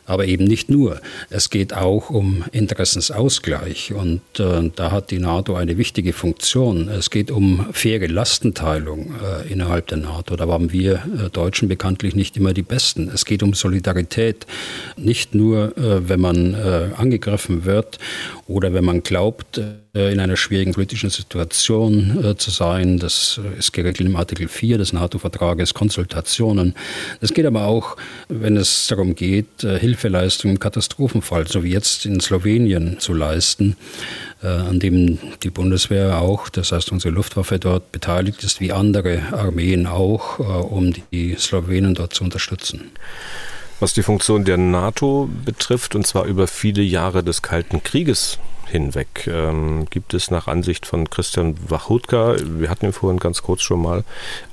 Aber eben nicht nur. Es geht auch um Interessensausgleich. Und äh, da hat die NATO eine wichtige Funktion. Es geht um faire Lastenteilung äh, innerhalb der NATO. Da waren wir äh, Deutschen bekanntlich nicht immer die Besten. Es geht um Solidarität. Nicht nur, äh, wenn man äh, angegriffen wird oder wenn man glaubt, in einer schwierigen politischen Situation zu sein. Das ist geregelt Artikel im Artikel 4 des NATO-Vertrages Konsultationen. Es geht aber auch, wenn es darum geht, äh, Hilfeleistung im Katastrophenfall, so wie jetzt in Slowenien, zu leisten, äh, an dem die Bundeswehr auch, das heißt unsere Luftwaffe dort beteiligt ist, wie andere Armeen auch, äh, um die Slowenen dort zu unterstützen. Was die Funktion der NATO betrifft, und zwar über viele Jahre des Kalten Krieges hinweg. Ähm, gibt es nach Ansicht von Christian Wachutka, wir hatten ihn vorhin ganz kurz schon mal,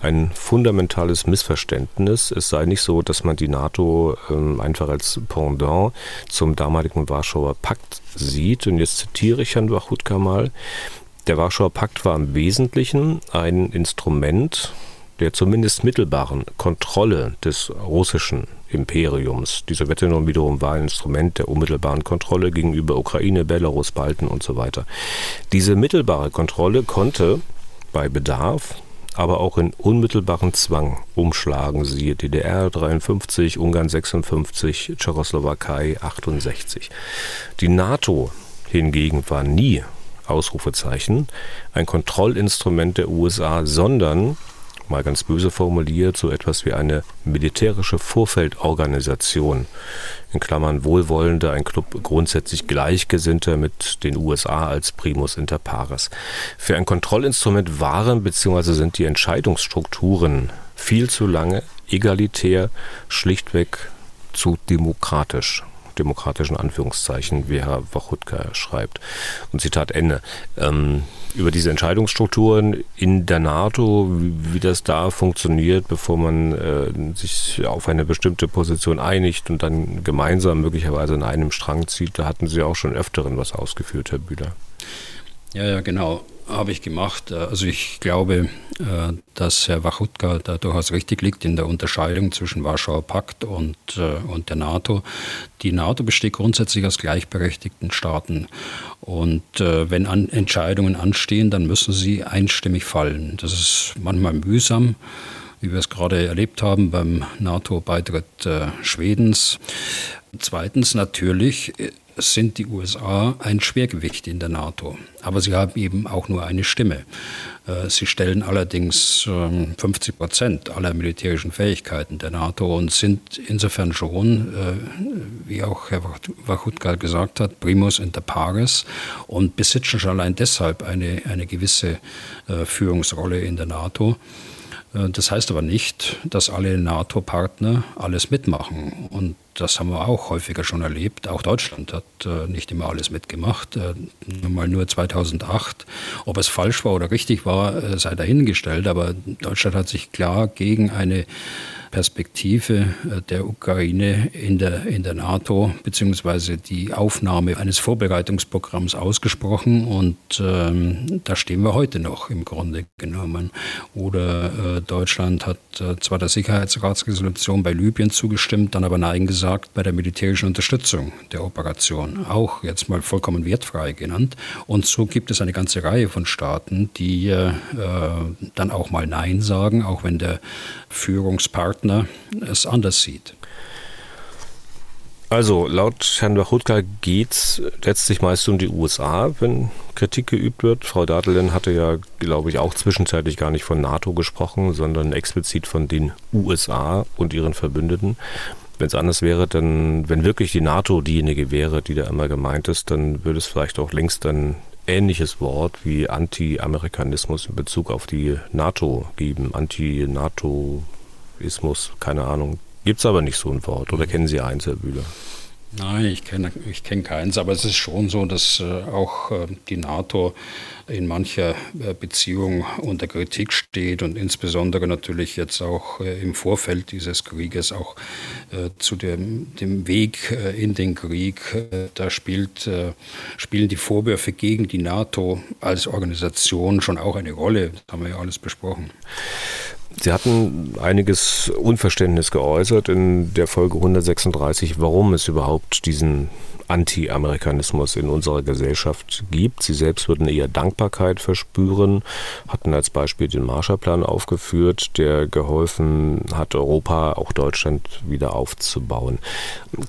ein fundamentales Missverständnis. Es sei nicht so, dass man die NATO ähm, einfach als Pendant zum damaligen Warschauer Pakt sieht. Und jetzt zitiere ich Herrn Wachutka mal. Der Warschauer Pakt war im Wesentlichen ein Instrument der zumindest mittelbaren Kontrolle des russischen Imperiums. Die Sowjetunion wiederum war ein Instrument der unmittelbaren Kontrolle gegenüber Ukraine, Belarus, Balten und so weiter. Diese mittelbare Kontrolle konnte bei Bedarf aber auch in unmittelbaren Zwang umschlagen. Siehe DDR 53, Ungarn 56, Tschechoslowakei 68. Die NATO hingegen war nie Ausrufezeichen ein Kontrollinstrument der USA, sondern mal ganz böse formuliert, so etwas wie eine militärische Vorfeldorganisation, in Klammern Wohlwollende, ein Club grundsätzlich Gleichgesinnter mit den USA als Primus inter pares. Für ein Kontrollinstrument waren bzw. sind die Entscheidungsstrukturen viel zu lange egalitär, schlichtweg zu demokratisch demokratischen Anführungszeichen, wie Herr Wachutka schreibt. Und Zitat Ende. Ähm, über diese Entscheidungsstrukturen in der NATO, wie, wie das da funktioniert, bevor man äh, sich auf eine bestimmte Position einigt und dann gemeinsam möglicherweise in einem Strang zieht, da hatten Sie auch schon öfteren was ausgeführt, Herr Bühler. Ja, ja, genau. Habe ich gemacht. Also ich glaube, äh, dass Herr Wachutka da durchaus richtig liegt in der Unterscheidung zwischen Warschauer Pakt und, äh, und der NATO. Die NATO besteht grundsätzlich aus gleichberechtigten Staaten. Und äh, wenn an Entscheidungen anstehen, dann müssen sie einstimmig fallen. Das ist manchmal mühsam wie wir es gerade erlebt haben beim NATO-Beitritt äh, Schwedens. Zweitens natürlich sind die USA ein Schwergewicht in der NATO. Aber sie haben eben auch nur eine Stimme. Äh, sie stellen allerdings 50 ähm, Prozent aller militärischen Fähigkeiten der NATO und sind insofern schon, äh, wie auch Herr Wachutka gesagt hat, primus inter pares und besitzen schon allein deshalb eine, eine gewisse äh, Führungsrolle in der NATO. Das heißt aber nicht, dass alle NATO-Partner alles mitmachen. Und das haben wir auch häufiger schon erlebt. Auch Deutschland hat äh, nicht immer alles mitgemacht. Äh, mal nur 2008. Ob es falsch war oder richtig war, äh, sei dahingestellt. Aber Deutschland hat sich klar gegen eine Perspektive äh, der Ukraine in der, in der NATO beziehungsweise die Aufnahme eines Vorbereitungsprogramms ausgesprochen und ähm, da stehen wir heute noch im Grunde genommen. Oder äh, Deutschland hat äh, zwar der Sicherheitsratsresolution bei Libyen zugestimmt, dann aber Nein gesagt bei der militärischen Unterstützung der Operation, auch jetzt mal vollkommen wertfrei genannt. Und so gibt es eine ganze Reihe von Staaten, die äh, dann auch mal Nein sagen, auch wenn der Führungspartner es anders sieht. Also laut Herrn Wachutka geht es letztlich meist um die USA, wenn Kritik geübt wird. Frau Datelen hatte ja, glaube ich, auch zwischenzeitlich gar nicht von NATO gesprochen, sondern explizit von den USA und ihren Verbündeten. Wenn es anders wäre, dann, wenn wirklich die NATO diejenige wäre, die da immer gemeint ist, dann würde es vielleicht auch längst ein ähnliches Wort wie Anti-Amerikanismus in Bezug auf die NATO geben. Anti-NATO-Ismus, keine Ahnung. Gibt es aber nicht so ein Wort. Oder kennen Sie eins, Herr Bühler? Nein, ich kenne ich kenn keins, aber es ist schon so, dass äh, auch äh, die NATO in mancher äh, Beziehung unter Kritik steht und insbesondere natürlich jetzt auch im Vorfeld dieses Krieges auch zu dem, dem Weg in den Krieg. da spielt, spielen die Vorwürfe gegen die NATO als Organisation schon auch eine Rolle. Das haben wir ja alles besprochen. Sie hatten einiges Unverständnis geäußert in der Folge 136, warum es überhaupt diesen Anti-Amerikanismus in unserer Gesellschaft gibt. Sie selbst würden eher Dankbarkeit verspüren, hatten als Beispiel den Marshallplan aufgeführt, der geholfen hat, Europa, auch Deutschland wieder aufzubauen.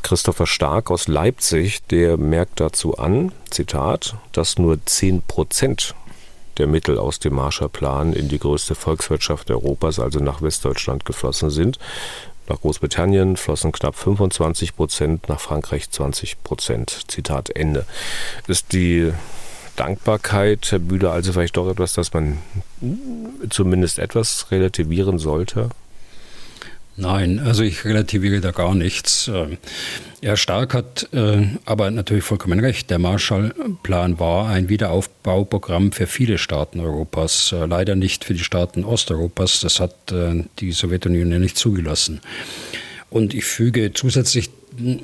Christopher Stark aus Leipzig, der merkt dazu an, Zitat, dass nur 10 Prozent der Mittel aus dem Marshallplan in die größte Volkswirtschaft Europas, also nach Westdeutschland, geflossen sind. Nach Großbritannien flossen knapp 25 Prozent, nach Frankreich 20 Prozent. Zitat Ende. Ist die Dankbarkeit, Herr Bühler, also vielleicht doch etwas, das man zumindest etwas relativieren sollte? Nein, also ich relativiere da gar nichts. Äh, Herr Stark hat äh, aber natürlich vollkommen recht. Der Marshallplan war ein Wiederaufbauprogramm für viele Staaten Europas, äh, leider nicht für die Staaten Osteuropas. Das hat die Sowjetunion ja nicht zugelassen. Und ich füge zusätzlich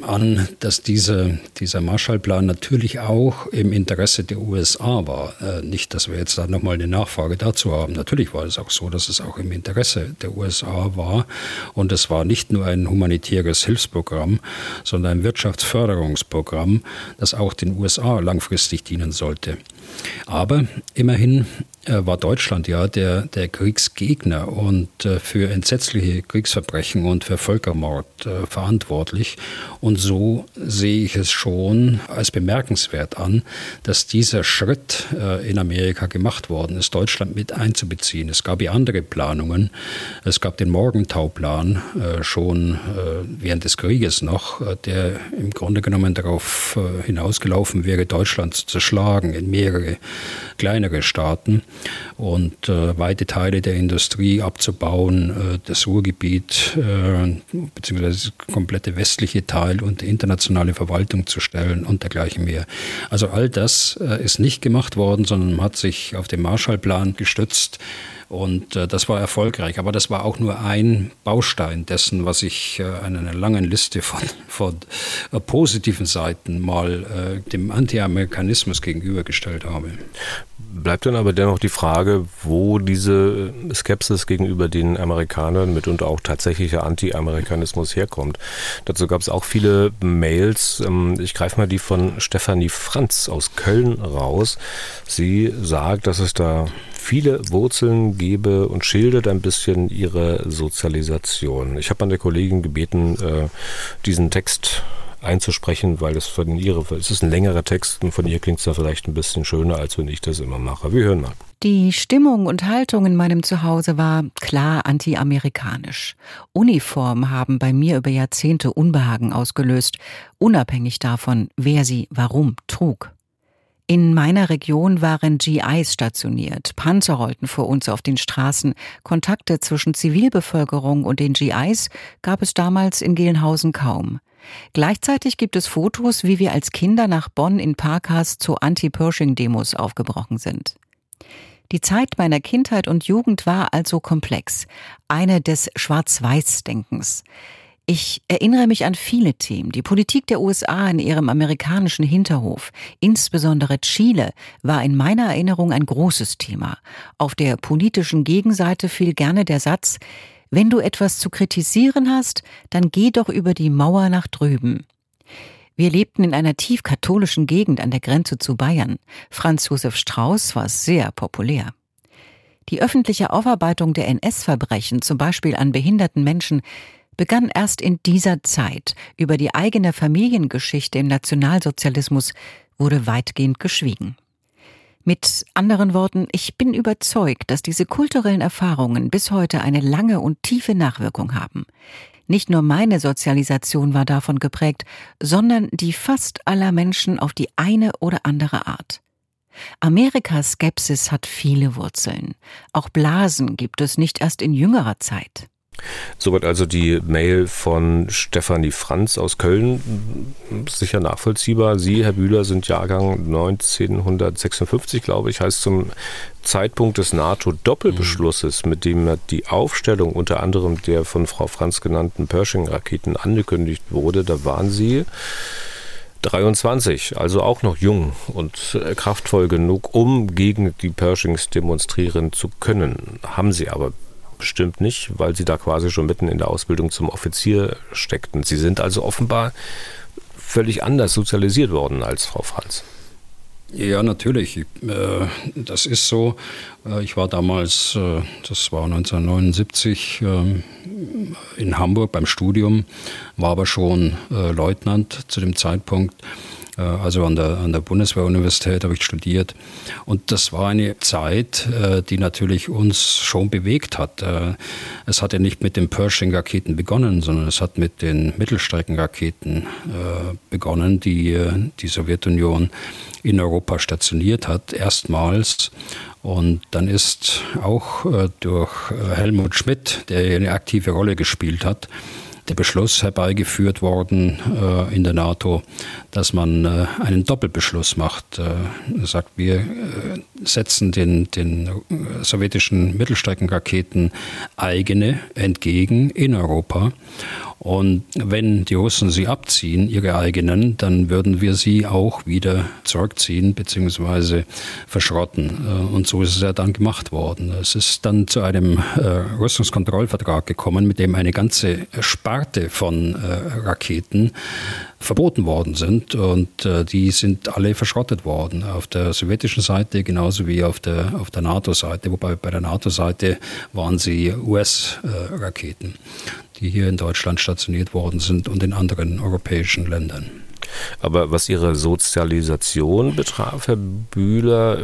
an, dass diese, dieser Marshallplan natürlich auch im Interesse der USA war. Äh, nicht, dass wir jetzt da nochmal eine Nachfrage dazu haben. Natürlich war es auch so, dass es auch im Interesse der USA war. Und es war nicht nur ein humanitäres Hilfsprogramm, sondern ein Wirtschaftsförderungsprogramm, das auch den USA langfristig dienen sollte. Aber immerhin äh, war Deutschland ja der, der Kriegsgegner und äh, für entsetzliche Kriegsverbrechen und für Völkermord äh, verantwortlich. Und so sehe ich es schon als bemerkenswert an, dass dieser Schritt in Amerika gemacht worden ist, Deutschland mit einzubeziehen. Es gab ja andere Planungen. Es gab den Morgenthau-Plan schon während des Krieges noch, der im Grunde genommen darauf hinausgelaufen wäre, Deutschland zu zerschlagen in mehrere kleinere Staaten und äh, weite Teile der Industrie abzubauen, äh, das Ruhrgebiet äh, bzw. das komplette westliche Teil unter internationale Verwaltung zu stellen und dergleichen mehr. Also all das äh, ist nicht gemacht worden, sondern hat sich auf den Marshallplan gestützt. Und äh, das war erfolgreich. Aber das war auch nur ein Baustein dessen, was ich äh, in einer langen Liste von, von äh, positiven Seiten mal äh, dem Anti-Amerikanismus gegenübergestellt habe. Bleibt dann aber dennoch die Frage, wo diese Skepsis gegenüber den Amerikanern, mitunter auch tatsächlicher Anti-Amerikanismus herkommt. Dazu gab es auch viele Mails. Ähm, ich greife mal die von Stefanie Franz aus Köln raus. Sie sagt, dass es da viele Wurzeln gebe und schildert ein bisschen ihre Sozialisation. Ich habe an der Kollegin gebeten, äh, diesen Text einzusprechen, weil es von ihre, es ist ein längerer Text und von ihr klingt es da vielleicht ein bisschen schöner, als wenn ich das immer mache. Wir hören mal. Die Stimmung und Haltung in meinem Zuhause war klar anti-amerikanisch. Uniformen haben bei mir über Jahrzehnte Unbehagen ausgelöst, unabhängig davon, wer sie warum trug. In meiner Region waren GIs stationiert, Panzer rollten vor uns auf den Straßen, Kontakte zwischen Zivilbevölkerung und den GIs gab es damals in Gelnhausen kaum. Gleichzeitig gibt es Fotos, wie wir als Kinder nach Bonn in Parkas zu Anti-Pershing-Demos aufgebrochen sind. Die Zeit meiner Kindheit und Jugend war also komplex, eine des Schwarz-Weiß-Denkens. Ich erinnere mich an viele Themen. Die Politik der USA in ihrem amerikanischen Hinterhof, insbesondere Chile, war in meiner Erinnerung ein großes Thema. Auf der politischen Gegenseite fiel gerne der Satz, wenn du etwas zu kritisieren hast, dann geh doch über die Mauer nach drüben. Wir lebten in einer tief katholischen Gegend an der Grenze zu Bayern. Franz Josef Strauß war sehr populär. Die öffentliche Aufarbeitung der NS-Verbrechen, zum Beispiel an behinderten Menschen, begann erst in dieser Zeit. Über die eigene Familiengeschichte im Nationalsozialismus wurde weitgehend geschwiegen. Mit anderen Worten, ich bin überzeugt, dass diese kulturellen Erfahrungen bis heute eine lange und tiefe Nachwirkung haben. Nicht nur meine Sozialisation war davon geprägt, sondern die fast aller Menschen auf die eine oder andere Art. Amerikas Skepsis hat viele Wurzeln. Auch Blasen gibt es nicht erst in jüngerer Zeit. Soweit also die Mail von Stefanie Franz aus Köln. Sicher nachvollziehbar. Sie, Herr Bühler, sind Jahrgang 1956, glaube ich, heißt zum Zeitpunkt des NATO-Doppelbeschlusses, mit dem die Aufstellung unter anderem der von Frau Franz genannten Pershing-Raketen angekündigt wurde, da waren Sie 23, also auch noch jung und kraftvoll genug, um gegen die Pershings demonstrieren zu können. Haben Sie aber bestimmt nicht, weil Sie da quasi schon mitten in der Ausbildung zum Offizier steckten. Sie sind also offenbar völlig anders sozialisiert worden als Frau Franz. Ja, natürlich. Äh, das ist so. Äh, ich war damals, äh, das war 1979, in Hamburg beim Studium, war aber schon Leutnant zu dem Zeitpunkt. Äh, also an der, an der Bundeswehruniversität habe ich studiert. Und das war eine Zeit, äh, die natürlich uns schon bewegt hat. Äh, es hat ja nicht mit den Pershing-Raketen begonnen, sondern es hat mit den Mittelstreckenraketen begonnen, die die Sowjetunion in Europa stationiert hat, erstmals. Und dann ist auch durch Helmut Schmidt, der eine aktive Rolle gespielt hat, der Beschluss herbeigeführt worden äh, in der NATO, dass man äh, einen Doppelbeschluss macht. Äh, sagt, wir äh, setzen den, den äh, sowjetischen Mittelstreckenraketen eigene entgegen in Europa und wenn die Russen sie abziehen, ihre eigenen, dann würden wir sie auch wieder zurückziehen bzw. verschrotten. Äh, und so ist es ja dann gemacht worden. Es ist dann zu einem äh, Rüstungskontrollvertrag gekommen, mit dem eine ganze Sparte von äh, Raketen verboten worden sind und die sind alle verschrottet worden. Auf der sowjetischen Seite genauso wie auf der, auf der NATO-Seite, wobei bei der NATO-Seite waren sie US-Raketen, die hier in Deutschland stationiert worden sind und in anderen europäischen Ländern. Aber was Ihre Sozialisation betraf, Herr Bühler,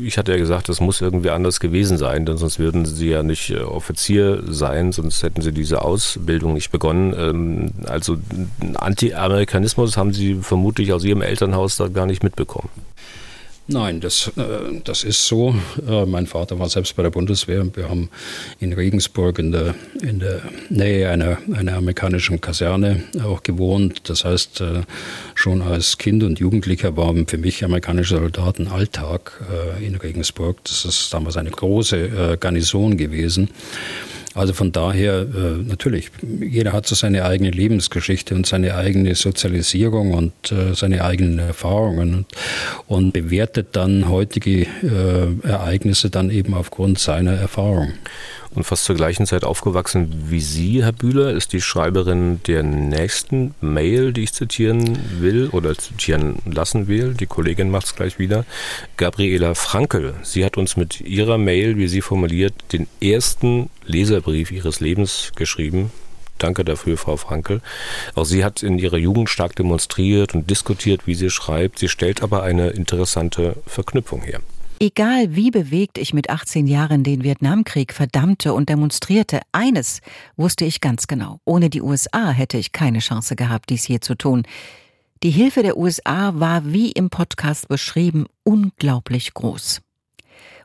ich hatte ja gesagt, das muss irgendwie anders gewesen sein, denn sonst würden Sie ja nicht äh, Offizier sein, sonst hätten Sie diese Ausbildung nicht begonnen. Ähm, also Anti-Amerikanismus haben Sie vermutlich aus Ihrem Elternhaus da gar nicht mitbekommen. Nein, das, äh, das ist so. Äh, mein Vater war selbst bei der Bundeswehr. Wir haben in Regensburg in der, in der Nähe einer, einer amerikanischen Kaserne auch gewohnt. Das heißt, äh, schon als Kind und Jugendlicher waren für mich amerikanische Soldaten Alltag in Regensburg. Das ist damals eine große Garnison gewesen. Also von daher, äh, natürlich, jeder hat so seine eigene Lebensgeschichte und seine eigene Sozialisierung und äh, seine eigenen Erfahrungen und, bewertet dann heutige äh, Ereignisse dann eben aufgrund seiner Erfahrung und fast zur gleichen Zeit aufgewachsen wie Sie, Herr Bühler, ist die Schreiberin der nächsten Mail, die ich zitieren will oder zitieren lassen will. Die Kollegin macht es gleich wieder. Gabriela Frankel. Sie hat uns mit ihrer Mail, wie sie formuliert, den ersten Leserbrief ihres Lebens geschrieben. Danke dafür, Frau Frankel. Auch sie hat in ihrer Jugend stark demonstriert und diskutiert, wie sie schreibt. Sie stellt aber eine interessante Verknüpfung her. Egal wie bewegt ich mit 18 Jahren den Vietnamkrieg verdammte und demonstrierte, eines wusste ich ganz genau. Ohne die USA hätte ich keine Chance gehabt, dies hier zu tun. Die Hilfe der USA war, wie im Podcast beschrieben, unglaublich groß.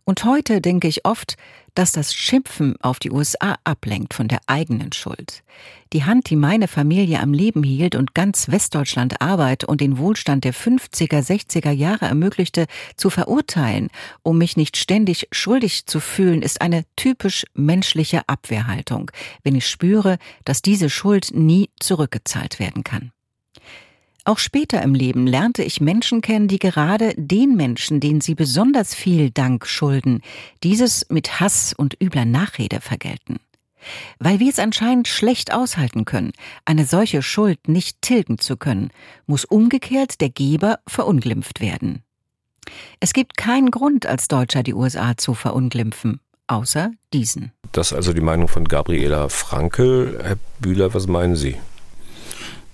Und heute denke ich oft, dass das Schimpfen auf die USA ablenkt von der eigenen Schuld. Die Hand, die meine Familie am Leben hielt und ganz Westdeutschland Arbeit und den Wohlstand der 50er, 60er Jahre ermöglichte, zu verurteilen, um mich nicht ständig schuldig zu fühlen, ist eine typisch menschliche Abwehrhaltung, wenn ich spüre, dass diese Schuld nie zurückgezahlt werden kann. Auch später im Leben lernte ich Menschen kennen, die gerade den Menschen, denen sie besonders viel Dank schulden, dieses mit Hass und übler Nachrede vergelten. Weil wir es anscheinend schlecht aushalten können, eine solche Schuld nicht tilgen zu können, muss umgekehrt der Geber verunglimpft werden. Es gibt keinen Grund, als Deutscher die USA zu verunglimpfen, außer diesen. Das ist also die Meinung von Gabriela Frankel. Herr Bühler, was meinen Sie?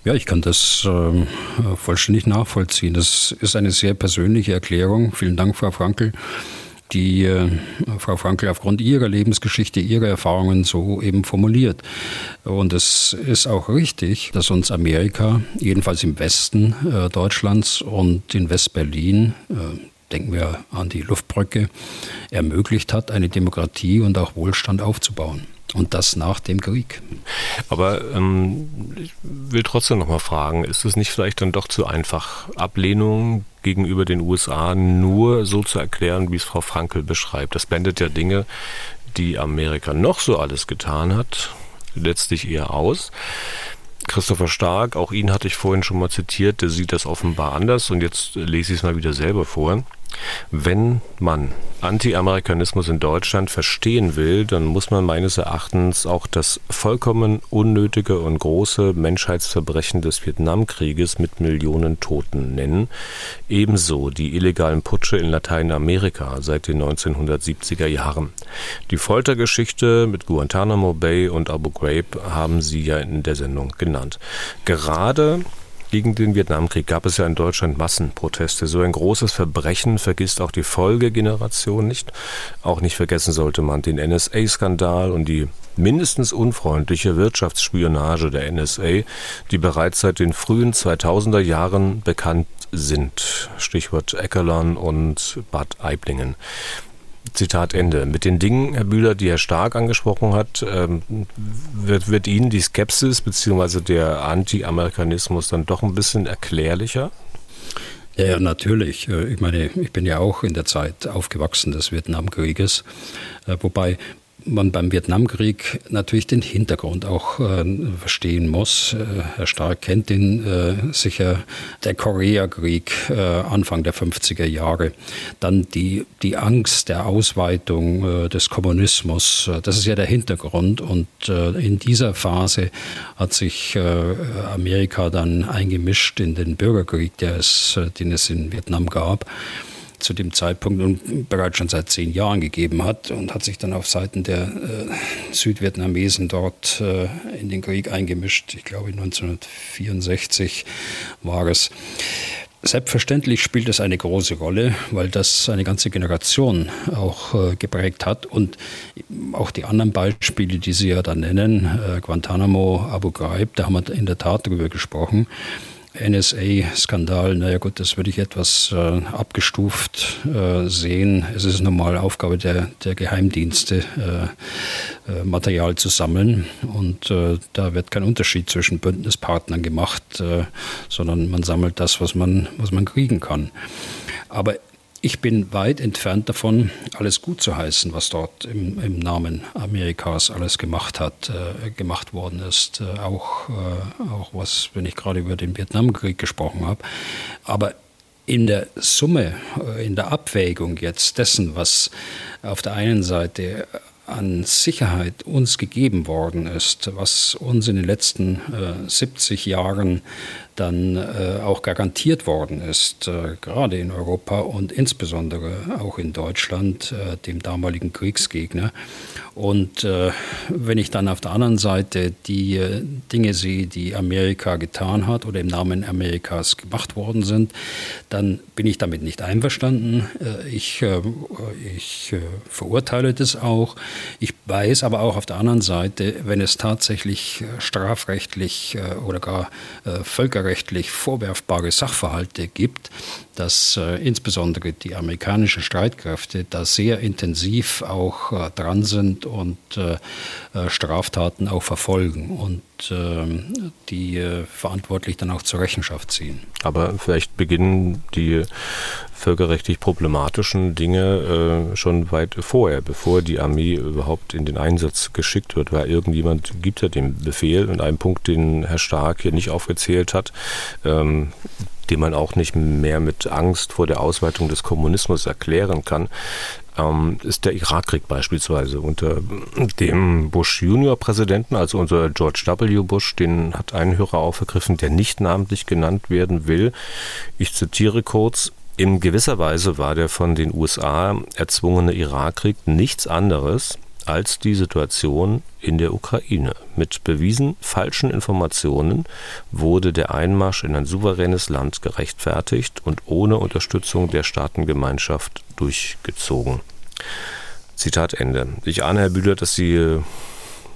Ja, ich kann das äh, vollständig nachvollziehen. Das ist eine sehr persönliche Erklärung. Vielen Dank, Frau Frankel, die äh, Frau Frankel aufgrund ihrer Lebensgeschichte, ihrer Erfahrungen so eben formuliert. Und es ist auch richtig, dass uns Amerika, jedenfalls im Westen äh, Deutschlands und in West-Berlin, äh, denken wir an die Luftbrücke, ermöglicht hat, eine Demokratie und auch Wohlstand aufzubauen. Und das nach dem Krieg. Aber ähm, ich will trotzdem noch mal fragen, ist es nicht vielleicht dann doch zu einfach, Ablehnung gegenüber den USA nur so zu erklären, wie es Frau Frankel beschreibt? Das blendet ja Dinge, die Amerika noch so alles getan hat, letztlich eher aus. Christopher Stark, auch ihn hatte ich vorhin schon mal zitiert, der sieht das offenbar anders und jetzt lese ich es mal wieder selber vor. Wenn man Anti-Amerikanismus in Deutschland verstehen will, dann muss man meines Erachtens auch das vollkommen unnötige und große Menschheitsverbrechen des Vietnamkrieges mit Millionen Toten nennen. Ebenso die illegalen Putsche in Lateinamerika seit den 1970er Jahren. Die Foltergeschichte mit Guantanamo Bay und Abu Ghraib haben Sie ja in der Sendung genannt. Gerade gegen den Vietnamkrieg gab es ja in Deutschland Massenproteste. So ein großes Verbrechen vergisst auch die Folgegeneration nicht. Auch nicht vergessen sollte man den NSA-Skandal und die mindestens unfreundliche Wirtschaftsspionage der NSA, die bereits seit den frühen 2000er Jahren bekannt sind. Stichwort Eckerlon und Bad Aiblingen. Zitat Ende. Mit den Dingen, Herr Bühler, die Herr Stark angesprochen hat, ähm, wird, wird Ihnen die Skepsis bzw. der Anti-Amerikanismus dann doch ein bisschen erklärlicher? Ja, natürlich. Äh, ich meine, ich bin ja auch in der Zeit aufgewachsen des Vietnamkrieges, äh, wobei man beim Vietnamkrieg natürlich den Hintergrund auch äh, verstehen muss. Äh, Herr Stark kennt den äh, sicher, der Koreakrieg äh, Anfang der 50er Jahre. Dann die, die Angst der Ausweitung äh, des Kommunismus, äh, das ist ja der Hintergrund. Und in dieser Phase hat sich Amerika dann eingemischt in den Bürgerkrieg, der es, den es in Vietnam gab zu dem Zeitpunkt und bereits schon seit zehn Jahren gegeben hat und hat sich dann auf Seiten der äh, Südvietnamesen dort äh, in den Krieg eingemischt. Ich glaube 1964 war es. Selbstverständlich spielt es eine große Rolle, weil das eine ganze Generation auch äh, geprägt hat. Und auch die anderen Beispiele, die Sie ja da nennen, äh, Guantanamo, Abu Ghraib, da haben wir in der Tat darüber gesprochen. NSA-Skandal, naja gut, das würde ich etwas äh, abgestuft äh, sehen. Es ist normal Aufgabe der, der Geheimdienste, äh, äh Material zu sammeln. Und äh, da wird kein Unterschied zwischen Bündnispartnern gemacht, äh, sondern man sammelt das, was man, was man kriegen kann. Aber ich bin weit entfernt davon, alles gut zu heißen, was dort im, im Namen Amerikas alles gemacht hat, äh, gemacht worden ist. Äh, auch, äh, auch was, wenn ich gerade über den Vietnamkrieg gesprochen habe. Aber in der Summe, äh, in der Abwägung jetzt dessen, was auf der einen Seite an Sicherheit uns gegeben worden ist, was uns in den letzten äh, 70 Jahren dann äh, auch garantiert worden ist, äh, gerade in Europa und insbesondere auch in Deutschland, äh, dem damaligen Kriegsgegner. Und äh, wenn ich dann auf der anderen Seite die äh, Dinge sehe, die Amerika getan hat oder im Namen Amerikas gemacht worden sind, dann bin ich damit nicht einverstanden. Äh, ich, ich verurteile das auch. Ich weiß aber auch auf der anderen Seite, wenn es tatsächlich strafrechtlich oder gar völkerrechtlich völkerrechtlich vorwerfbare Sachverhalte gibt, dass äh, insbesondere die amerikanischen Streitkräfte da sehr intensiv auch äh, dran sind und äh, äh Straftaten auch verfolgen. Und die äh, verantwortlich dann auch zur Rechenschaft ziehen. Aber vielleicht beginnen die völkerrechtlich problematischen Dinge äh, schon weit vorher, bevor die Armee überhaupt in den Einsatz geschickt wird, weil irgendjemand gibt ja den Befehl und einen Punkt, den Herr Stark hier nicht aufgezählt hat, ähm, den man auch nicht mehr mit Angst vor der Ausweitung des Kommunismus erklären kann, ähm, ist der Irakkrieg beispielsweise. Unter dem Bush Junior Präsidenten, also unser George W. Bush, den hat ein Hörer aufgegriffen, der nicht namentlich genannt werden will. Ich zitiere kurz, in gewisser Weise war der von den USA erzwungene Irakkrieg nichts anderes als die Situation in der Ukraine. Mit bewiesen falschen Informationen wurde der Einmarsch in ein souveränes Land gerechtfertigt und ohne Unterstützung der Staatengemeinschaft durchgezogen. Zitat Ende. Ich ahne, Herr Bühler, dass Sie äh,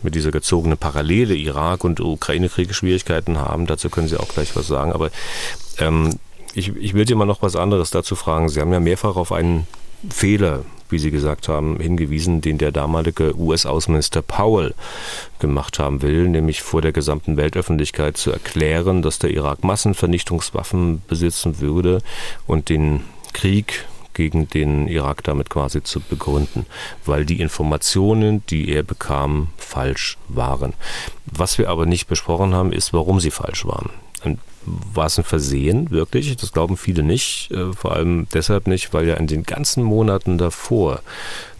mit dieser gezogenen Parallele Irak und Ukraine-Kriege Schwierigkeiten haben. Dazu können Sie auch gleich was sagen. Aber ähm, ich, ich will Sie mal noch was anderes dazu fragen. Sie haben ja mehrfach auf einen Fehler, wie Sie gesagt haben, hingewiesen, den der damalige US-Außenminister Powell gemacht haben will, nämlich vor der gesamten Weltöffentlichkeit zu erklären, dass der Irak Massenvernichtungswaffen besitzen würde und den Krieg gegen den Irak damit quasi zu begründen, weil die Informationen, die er bekam, falsch waren. Was wir aber nicht besprochen haben, ist, warum sie falsch waren. War es ein Versehen, wirklich? Das glauben viele nicht. Äh, vor allem deshalb nicht, weil ja in den ganzen Monaten davor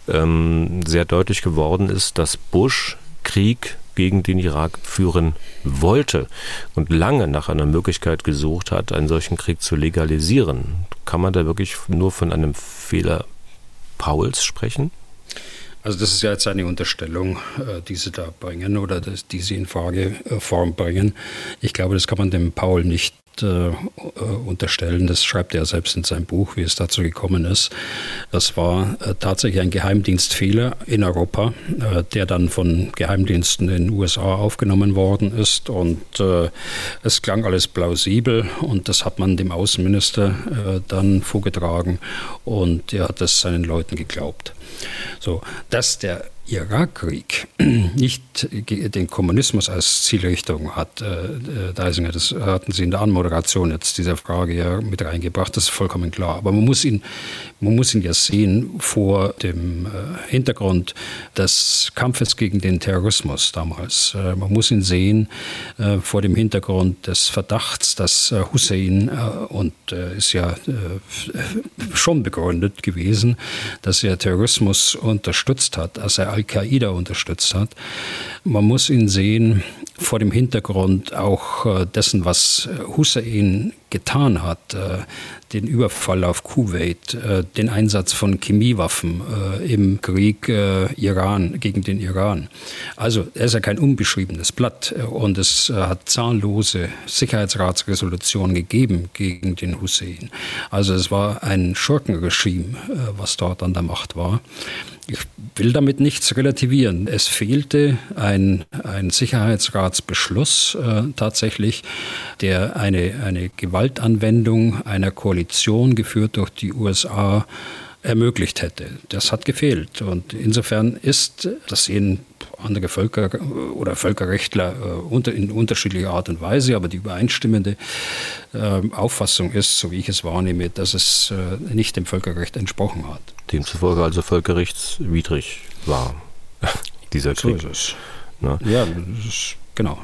ähm, sehr deutlich geworden ist, dass Bush Krieg gegen den Irak führen wollte und lange nach einer Möglichkeit gesucht hat, einen solchen Krieg zu legalisieren. Kann man da wirklich nur von einem Fehler Pauls sprechen? Also das ist ja jetzt eine Unterstellung, äh, die Sie da bringen oder die Sie in Frageform äh, bringen. Ich glaube, das kann man dem Paul nicht äh, unterstellen. Das schreibt er selbst in seinem Buch, wie es dazu gekommen ist. Das war äh, tatsächlich ein Geheimdienstfehler in Europa, äh, der dann von Geheimdiensten in den USA aufgenommen worden ist. Und äh, es klang alles plausibel und das hat man dem Außenminister äh, dann vorgetragen und er hat es seinen Leuten geglaubt. So, dass der Irakkrieg nicht den Kommunismus als Zielrichtung hat, äh, Deisinger, das hatten Sie in der Anmoderation jetzt dieser Frage ja mit reingebracht, das ist vollkommen klar. Aber man muss ihn, man muss ihn ja sehen vor dem äh, Hintergrund des Kampfes gegen den Terrorismus damals. Äh, man muss ihn sehen äh, vor dem Hintergrund des Verdachts, dass Hussein, und ist ja schon begründet gewesen, dass er Terrorismus unterstützt hat, als er Al-Qaida unterstützt hat. Man muss ihn sehen vor dem Hintergrund auch dessen, was Hussein getan hat, äh, den Überfall auf Kuwait, äh, den Einsatz von Chemiewaffen im Krieg Iran gegen den Iran. Also er ist ja kein unbeschriebenes Blatt und es hat zahllose Sicherheitsratsresolutionen gegeben gegen den Hussein. Also es war ein Schurkenregime, was dort an der Macht war. Ich will damit nichts relativieren. Es fehlte ein, ein Sicherheitsratsbeschluss äh, tatsächlich, der eine, eine Gewaltanwendung einer Koalition geführt durch die USA ermöglicht hätte. Das hat gefehlt. Und insofern ist, das sehen andere Völker oder Völkerrechtler in unterschiedlicher Art und Weise, aber die übereinstimmende Auffassung ist, so wie ich es wahrnehme, dass es nicht dem Völkerrecht entsprochen hat. Demzufolge also völkerrechtswidrig war dieser Krieg. So ist es. Ne? Ja, das ist, genau.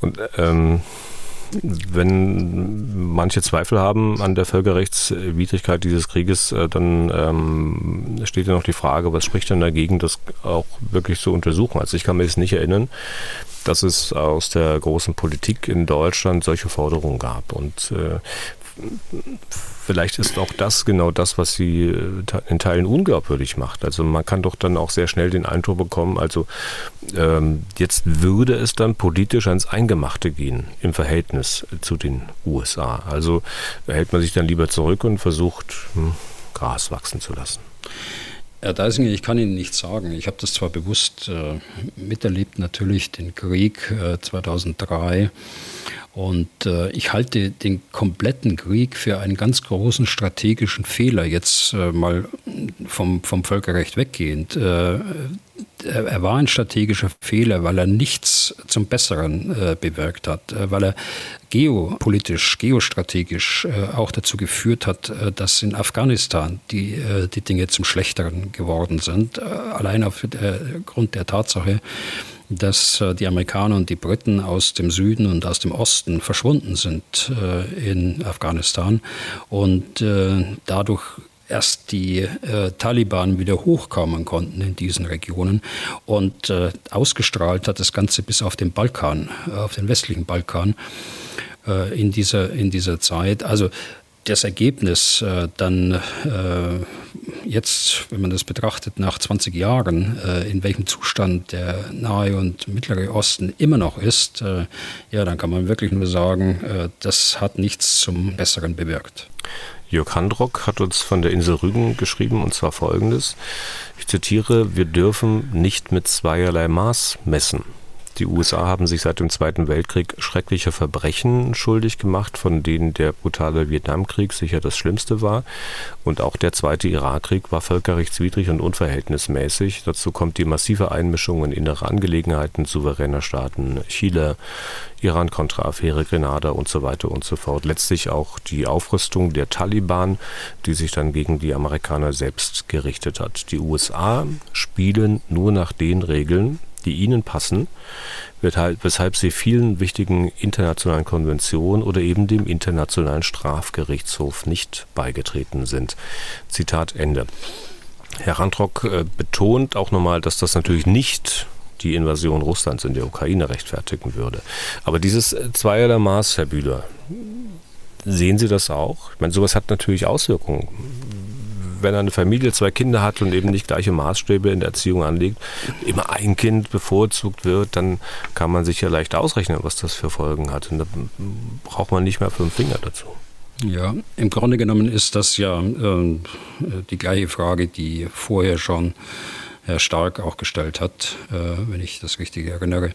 Und ähm, wenn manche Zweifel haben an der Völkerrechtswidrigkeit dieses Krieges, äh, dann ähm, steht ja noch die Frage, was spricht denn dagegen, das auch wirklich zu untersuchen? Also ich kann mir jetzt nicht erinnern, dass es aus der großen Politik in Deutschland solche Forderungen gab. Und äh, vielleicht ist auch das genau das, was sie äh, in Teilen unglaubwürdig macht. Also man kann doch dann auch sehr schnell den Eindruck bekommen, also ähm, jetzt würde es dann politisch ans Eingemachte gehen im Verhältnis zu den USA. Also hält man sich dann lieber zurück und versucht, hm, Gras wachsen zu lassen. Herr Deisinger, ich kann Ihnen nichts sagen. Ich habe das zwar bewusst äh, miterlebt, natürlich den Krieg äh, 2003 und äh, ich halte den kompletten Krieg für einen ganz großen strategischen Fehler, jetzt äh, mal vom, vom Völkerrecht weggehend. Äh, er war ein strategischer Fehler, weil er nichts zum Besseren äh, bewirkt hat, äh, weil er geopolitisch, geostrategisch äh, auch dazu geführt hat, äh, dass in Afghanistan die, äh, die Dinge zum Schlechteren geworden sind. Äh, allein aufgrund der Tatsache, dass die Amerikaner und die Briten aus dem Süden und aus dem Osten verschwunden sind in Afghanistan und dadurch erst die äh, Taliban wieder hochkommen konnten in diesen Regionen. Und äh, ausgestrahlt hat das Ganze bis auf den Balkan, äh, auf den westlichen Balkan äh, in, dieser, in dieser Zeit. Also das Ergebnis äh, dann äh, jetzt, wenn man das betrachtet, nach 20 Jahren, in welchem Zustand der Nahe und Mittlere Osten immer noch ist, ja, dann kann man wirklich nur sagen, das hat nichts zum Besseren bewirkt. Jörg Handrock hat uns von der Insel Rügen geschrieben, und zwar folgendes. Ich zitiere, wir dürfen nicht mit zweierlei Maß messen. Die USA haben sich seit dem Zweiten Weltkrieg schreckliche Verbrechen schuldig gemacht, von denen der brutale Vietnamkrieg sicher das Schlimmste war. Und auch der Zweite Irakkrieg war völkerrechtswidrig und unverhältnismäßig. Dazu kommt die massive Einmischung in innere Angelegenheiten souveräner Staaten, Chile, Iran-Contra-Affäre, Grenada und so weiter und so fort. Letztlich auch die Aufrüstung der Taliban, die sich dann gegen die Amerikaner selbst gerichtet hat. Die USA spielen nur nach den Regeln, die ihnen passen, weshalb sie vielen wichtigen internationalen Konventionen oder eben dem Internationalen Strafgerichtshof nicht beigetreten sind. Zitat Ende. Herr Randrock äh, betont auch nochmal, dass das natürlich nicht die Invasion Russlands in der Ukraine rechtfertigen würde. Aber dieses zweierlei Maß, Herr Bühler, sehen Sie das auch? Ich meine, sowas hat natürlich Auswirkungen wenn eine Familie zwei Kinder hat und eben nicht gleiche Maßstäbe in der Erziehung anlegt, immer ein Kind bevorzugt wird, dann kann man sich ja leicht ausrechnen, was das für Folgen hat. Und da braucht man nicht mehr fünf Finger dazu. Ja, im Grunde genommen ist das ja äh, die gleiche Frage, die vorher schon Herr Stark auch gestellt hat, äh, wenn ich das richtig erinnere.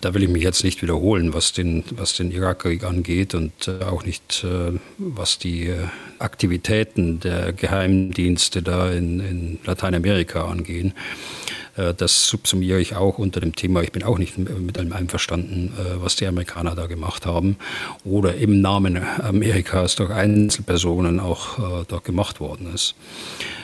Da will ich mich jetzt nicht wiederholen, was den, was den Irakkrieg angeht und äh, auch nicht, äh, was die Aktivitäten der Geheimdienste da in, in Lateinamerika angehen. Das subsumiere ich auch unter dem Thema. Ich bin auch nicht mit allem einverstanden, was die Amerikaner da gemacht haben oder im Namen Amerikas durch Einzelpersonen auch dort gemacht worden ist.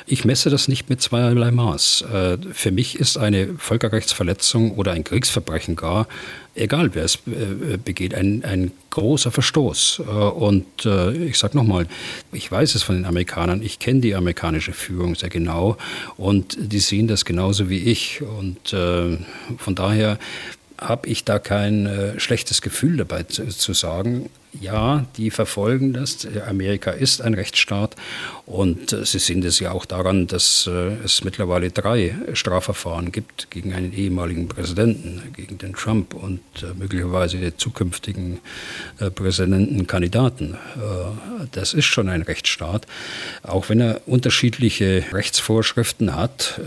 Ich messe das nicht mit zweierlei Maß. Äh, für mich ist eine Völkerrechtsverletzung oder ein Kriegsverbrechen gar, egal wer es äh, begeht, ein, ein großer Verstoß. Äh, und ich sage nochmal, ich weiß es von den Amerikanern, ich kenne die amerikanische Führung sehr genau und die sehen das genauso wie ich. Und von daher habe ich da kein äh, schlechtes Gefühl dabei zu, zu, sagen, ja, die verfolgen das. Amerika ist ein Rechtsstaat und äh, sie sind es ja auch daran, dass äh, es mittlerweile drei Strafverfahren gibt gegen einen ehemaligen Präsidenten, gegen den Trump und äh, möglicherweise zukünftigen äh, Präsidentenkandidaten. Das ist schon ein Rechtsstaat, auch wenn er unterschiedliche Rechtsvorschriften hat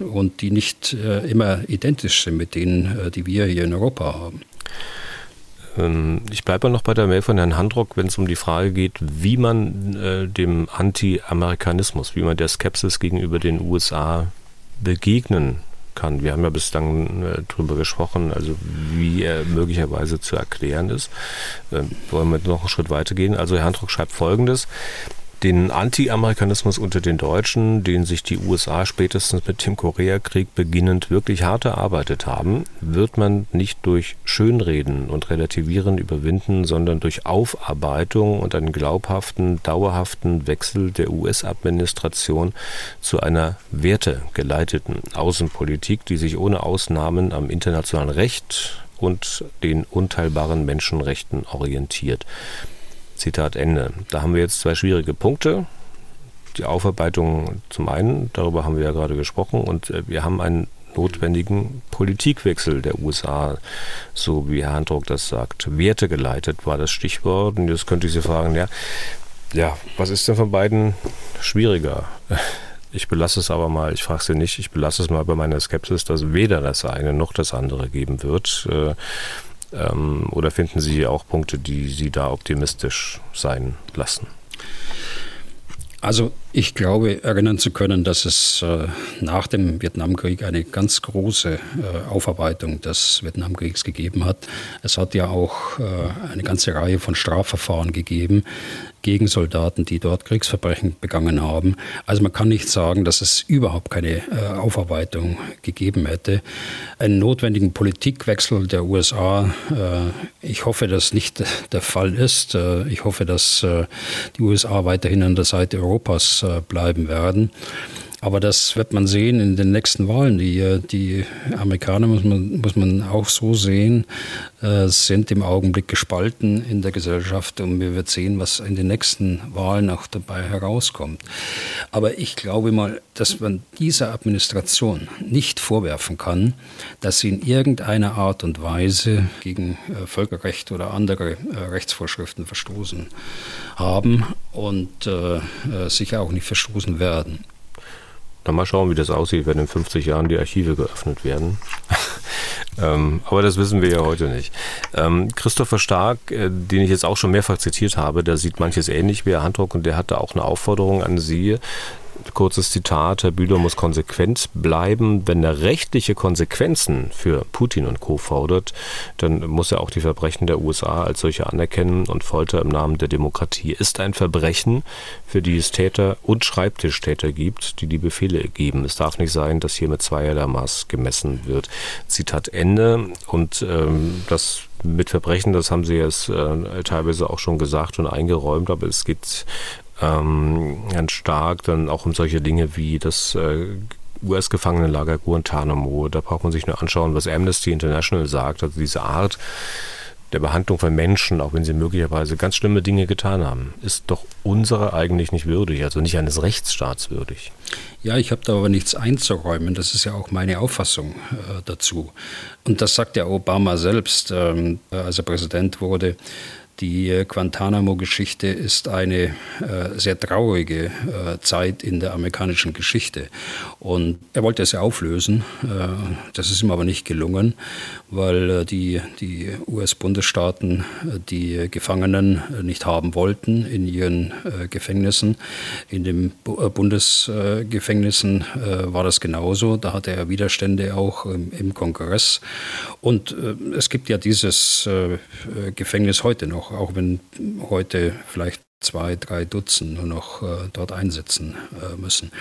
und die nicht immer identisch sind mit denen, die wir hier in Europa haben. Ähm, ich bleibe noch bei der Mail von Herrn Handrock, wenn es um die Frage geht, wie man äh, dem Anti-Amerikanismus, wie man der Skepsis gegenüber den USA begegnen kann. Wir haben ja bislang äh, darüber gesprochen, also wie er möglicherweise zu erklären ist. Ähm, wollen wir noch einen Schritt weitergehen? Also Herr Handruck schreibt Folgendes den Anti-Amerikanismus unter den Deutschen, den sich die USA spätestens mit dem Koreakrieg beginnend wirklich hart erarbeitet haben, wird man nicht durch Schönreden und Relativieren überwinden, sondern durch Aufarbeitung und einen glaubhaften, dauerhaften Wechsel der US-Administration zu einer wertegeleiteten Außenpolitik, die sich ohne Ausnahmen am internationalen Recht und den unteilbaren Menschenrechten orientiert. Zitat Ende. Da haben wir jetzt zwei schwierige Punkte. Die Aufarbeitung zum einen, darüber haben wir ja gerade gesprochen, und äh, wir haben einen notwendigen Politikwechsel der USA, so wie Herr Handruck das sagt. Wertegeleitet war das Stichwort. Und jetzt könnte ich Sie fragen, ja, ja, was ist denn von beiden schwieriger? Ich belasse es aber mal, ich frage Sie nicht, ich belasse es mal bei meiner Skepsis, dass weder das eine noch das andere geben wird. Äh, ähm, oder finden Sie auch Punkte, die Sie da optimistisch sein lassen? Also ich glaube, erinnern zu können, dass es äh, nach dem Vietnamkrieg eine ganz große äh, Aufarbeitung des Vietnamkriegs gegeben hat. Es hat ja auch äh, eine ganze Reihe von Strafverfahren gegeben gegen Soldaten, die dort Kriegsverbrechen begangen haben. Also man kann nicht sagen, dass es überhaupt keine äh, Aufarbeitung gegeben hätte. Einen notwendigen Politikwechsel der USA, äh, ich hoffe, dass nicht der Fall ist. Äh, ich hoffe, dass die USA weiterhin an der Seite Europas bleiben werden. Aber das wird man sehen in den nächsten Wahlen. Die, äh, die Amerikaner, muss man, muss man auch so sehen, äh, sind im Augenblick gespalten in der Gesellschaft und wir werden sehen, was in den nächsten Wahlen auch dabei herauskommt. Aber ich glaube mal, dass man dieser Administration nicht vorwerfen kann, dass sie in irgendeiner Art und Weise gegen äh, Völkerrecht oder andere Rechtsvorschriften verstoßen haben und äh, sicher auch nicht verstoßen werden. Dann mal schauen, wie das aussieht, wenn in 50 Jahren die Archive geöffnet werden. ähm, aber das wissen wir ja heute nicht. Ähm, Christopher Stark, äh, den ich jetzt auch schon mehrfach zitiert habe, der sieht manches ähnlich wie Herr Handruck und der hatte auch eine Aufforderung an Sie, kurzes Zitat, Herr Bühler muss konsequent bleiben. Wenn er rechtliche Konsequenzen für Putin und Co. fordert, dann muss er auch die Verbrechen der USA als solche anerkennen und Folter im Namen der Demokratie ist ein Verbrechen, für die es Täter und Schreibtischtäter gibt, die die Befehle geben. Es darf nicht sein, dass hier mit zweierlei Maß gemessen wird. Zitat Ende. Und ähm, das mit Verbrechen, das haben Sie jetzt äh, teilweise auch schon gesagt und eingeräumt, aber es geht ähm, ganz stark dann auch um solche Dinge wie das äh, US-Gefangenenlager Guantanamo. Da braucht man sich nur anschauen, was Amnesty International sagt. Also diese Art der Behandlung von Menschen, auch wenn sie möglicherweise ganz schlimme Dinge getan haben, ist doch unsere eigentlich nicht würdig, also nicht eines Rechtsstaats würdig. Ja, ich habe da aber nichts einzuräumen. Das ist ja auch meine Auffassung äh, dazu. Und das sagt ja Obama selbst, ähm, als er Präsident wurde. Die Guantanamo-Geschichte ist eine äh, sehr traurige äh, Zeit in der amerikanischen Geschichte. Und er wollte es ja auflösen. Äh, das ist ihm aber nicht gelungen, weil äh, die, die US-Bundesstaaten äh, die Gefangenen äh, nicht haben wollten in ihren Gefängnissen. In den Bundesgefängnissen war das genauso. Da hatte er Widerstände auch im, im Kongress. Und es gibt ja dieses Gefängnis heute noch auch, wenn heute vielleicht zwei, drei Dutzend nur noch äh, dort einsetzen äh, müssen.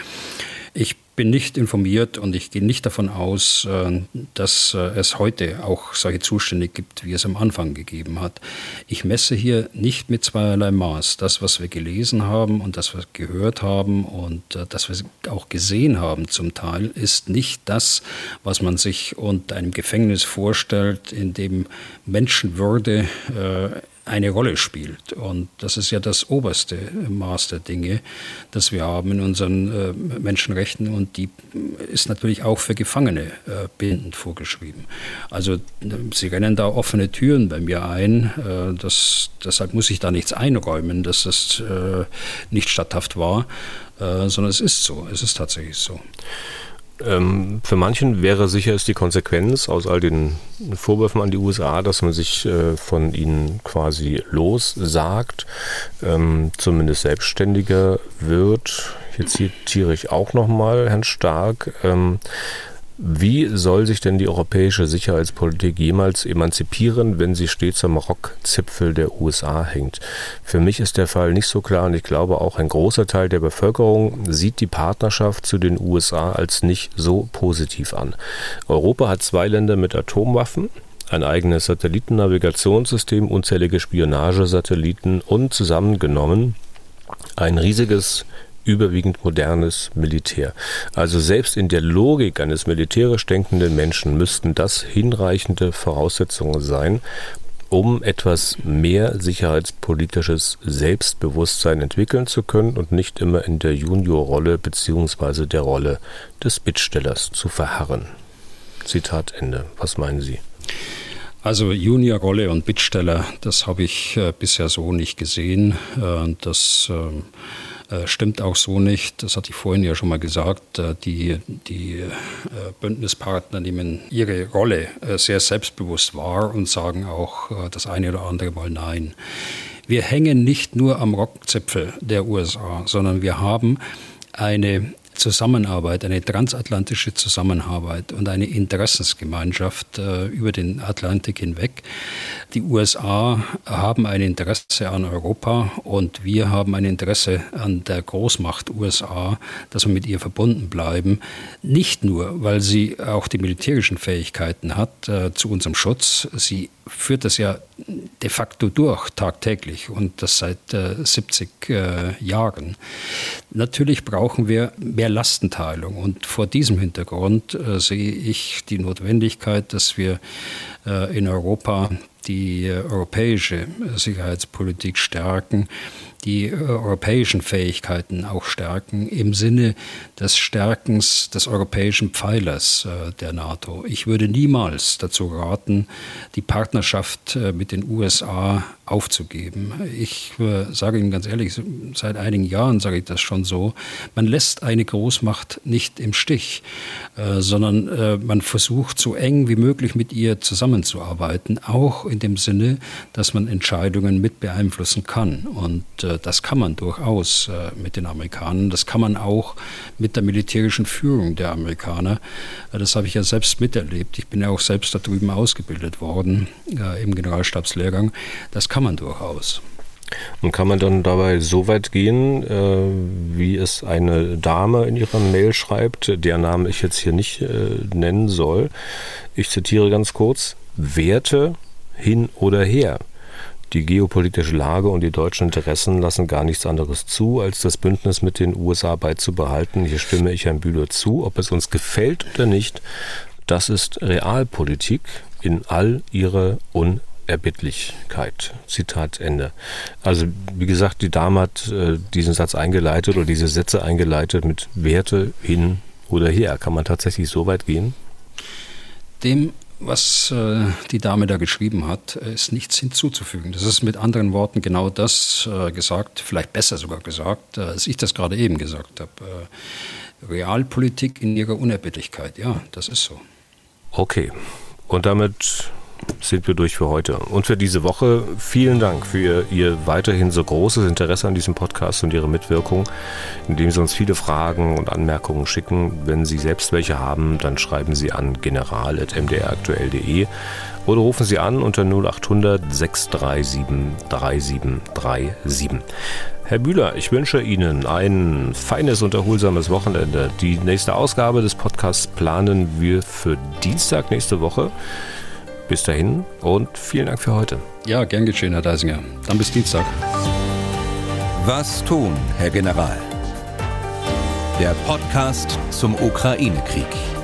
Ich bin nicht informiert und ich gehe nicht davon aus, äh, dass äh, es heute auch solche Zustände gibt, wie es am Anfang gegeben hat. Ich messe hier nicht mit zweierlei Maß. Das, was wir gelesen haben und das, was wir gehört haben und äh, das, was wir auch gesehen haben zum Teil, ist nicht das, was man sich unter einem Gefängnis vorstellt, in dem Menschenwürde eine Rolle spielt. Und das ist ja das oberste Maß der Dinge, das wir haben in unseren äh, Menschenrechten. Und die ist natürlich auch für Gefangene äh, bindend vorgeschrieben. Also Sie rennen da offene Türen bei mir ein. Äh, das, deshalb muss ich da nichts einräumen, dass das äh, nicht statthaft war, äh, sondern es ist so. Es ist tatsächlich so. Ähm, für manchen wäre sicher ist die Konsequenz aus all den Vorwürfen an die USA, dass man sich äh, von ihnen quasi lossagt, ähm, zumindest selbstständiger wird. Hier zitiere ich auch nochmal Herrn Stark. Ähm, Wie soll sich denn die europäische Sicherheitspolitik jemals emanzipieren, wenn sie stets am Rockzipfel der USA hängt? Für mich ist der Fall nicht so klar und ich glaube auch ein großer Teil der Bevölkerung sieht die Partnerschaft zu den USA als nicht so positiv an. Europa hat zwei Länder mit Atomwaffen, ein eigenes Satellitennavigationssystem, unzählige Spionagesatelliten und zusammengenommen ein riesiges überwiegend modernes Militär. Also selbst in der Logik eines militärisch denkenden Menschen müssten das hinreichende Voraussetzungen sein, um etwas mehr sicherheitspolitisches Selbstbewusstsein entwickeln zu können und nicht immer in der Juniorrolle bzw. der Rolle des Bittstellers zu verharren. Zitat Ende. Was meinen Sie? Also Juniorrolle und Bittsteller, das habe ich äh, bisher so nicht gesehen. Äh, das äh, stimmt auch so nicht. Das hatte ich vorhin ja schon mal gesagt. Äh, die, die äh, Bündnispartner nehmen ihre Rolle sehr selbstbewusst wahr und sagen auch das eine oder andere Mal Nein. Wir hängen nicht nur am Rockzipfel der USA, sondern wir haben eine Zusammenarbeit, eine transatlantische Zusammenarbeit und eine Interessensgemeinschaft äh, über den Atlantik hinweg. Die USA haben ein Interesse an Europa und wir haben ein Interesse an der Großmacht USA, dass wir mit ihr verbunden bleiben. Nicht nur, weil sie auch die militärischen Fähigkeiten hat äh, zu unserem Schutz. Sie führt das ja de facto durch tagtäglich und das seit äh, 70 äh, Jahren. Natürlich brauchen wir mehr Lastenteilung und vor diesem Hintergrund äh, sehe ich die Notwendigkeit, dass wir äh, in Europa die äh, europäische Sicherheitspolitik stärken die äh, europäischen Fähigkeiten auch stärken im Sinne des Stärkens des europäischen Pfeilers äh, der NATO. Ich würde niemals dazu raten, die Partnerschaft äh, mit den USA aufzugeben. Ich sage Ihnen ganz ehrlich, seit einigen Jahren sage ich das schon so, man lässt eine Großmacht nicht im Stich, sondern man versucht so eng wie möglich mit ihr zusammenzuarbeiten, auch in dem Sinne, dass man Entscheidungen mit beeinflussen kann. Und äh, das kann man durchaus äh, mit den Amerikanern. Das kann man auch mit der militärischen Führung der Amerikaner. Äh, das habe ich ja selbst miterlebt. Ich bin ja auch selbst da drüben ausgebildet worden im Generalstabslehrgang. Das kann man durchaus. Und kann man dann dabei so weit gehen, wie es eine Dame in ihrer Mail schreibt, deren Namen ich jetzt hier nicht nennen soll. Ich zitiere ganz kurz, Werte hin oder her. Die geopolitische Lage und die deutschen Interessen lassen gar nichts anderes zu, als das Bündnis mit den USA beizubehalten. Hier stimme ich Herrn Bühler zu, ob es uns gefällt oder nicht. Das ist Realpolitik in all ihrer Unerbittlichkeit. Zitat Ende. Also wie gesagt, die Dame hat äh, diesen Satz eingeleitet oder diese Sätze eingeleitet mit Werte hin oder her. Kann man tatsächlich so weit gehen? Dem was äh, die Dame da geschrieben hat, ist nichts hinzuzufügen. Das ist mit anderen Worten genau das äh, gesagt, vielleicht besser sogar gesagt, äh, als ich das gerade eben gesagt habe. Äh, Realpolitik in ihrer Unerbittlichkeit, ja, das ist so. Okay, und damit sind wir durch für heute und für diese Woche. Vielen Dank für Ihr, Ihr, weiterhin so großes Interesse an diesem Podcast und Ihre Mitwirkung, indem Sie uns viele Fragen und Anmerkungen schicken. Wenn Sie selbst welche haben, dann schreiben Sie an general.mdraktuell.de oder rufen Sie an unter 0800 637 3737. Herr Bühler, ich wünsche Ihnen ein feines und erholsames Wochenende. Die nächste Ausgabe des Podcasts planen wir für Dienstag nächste Woche. Bis dahin und vielen Dank für heute. Ja, gern geschehen, Herr Deisinger. Dann bis Dienstag. Was tun, Herr General? Der Podcast zum Ukraine-Krieg.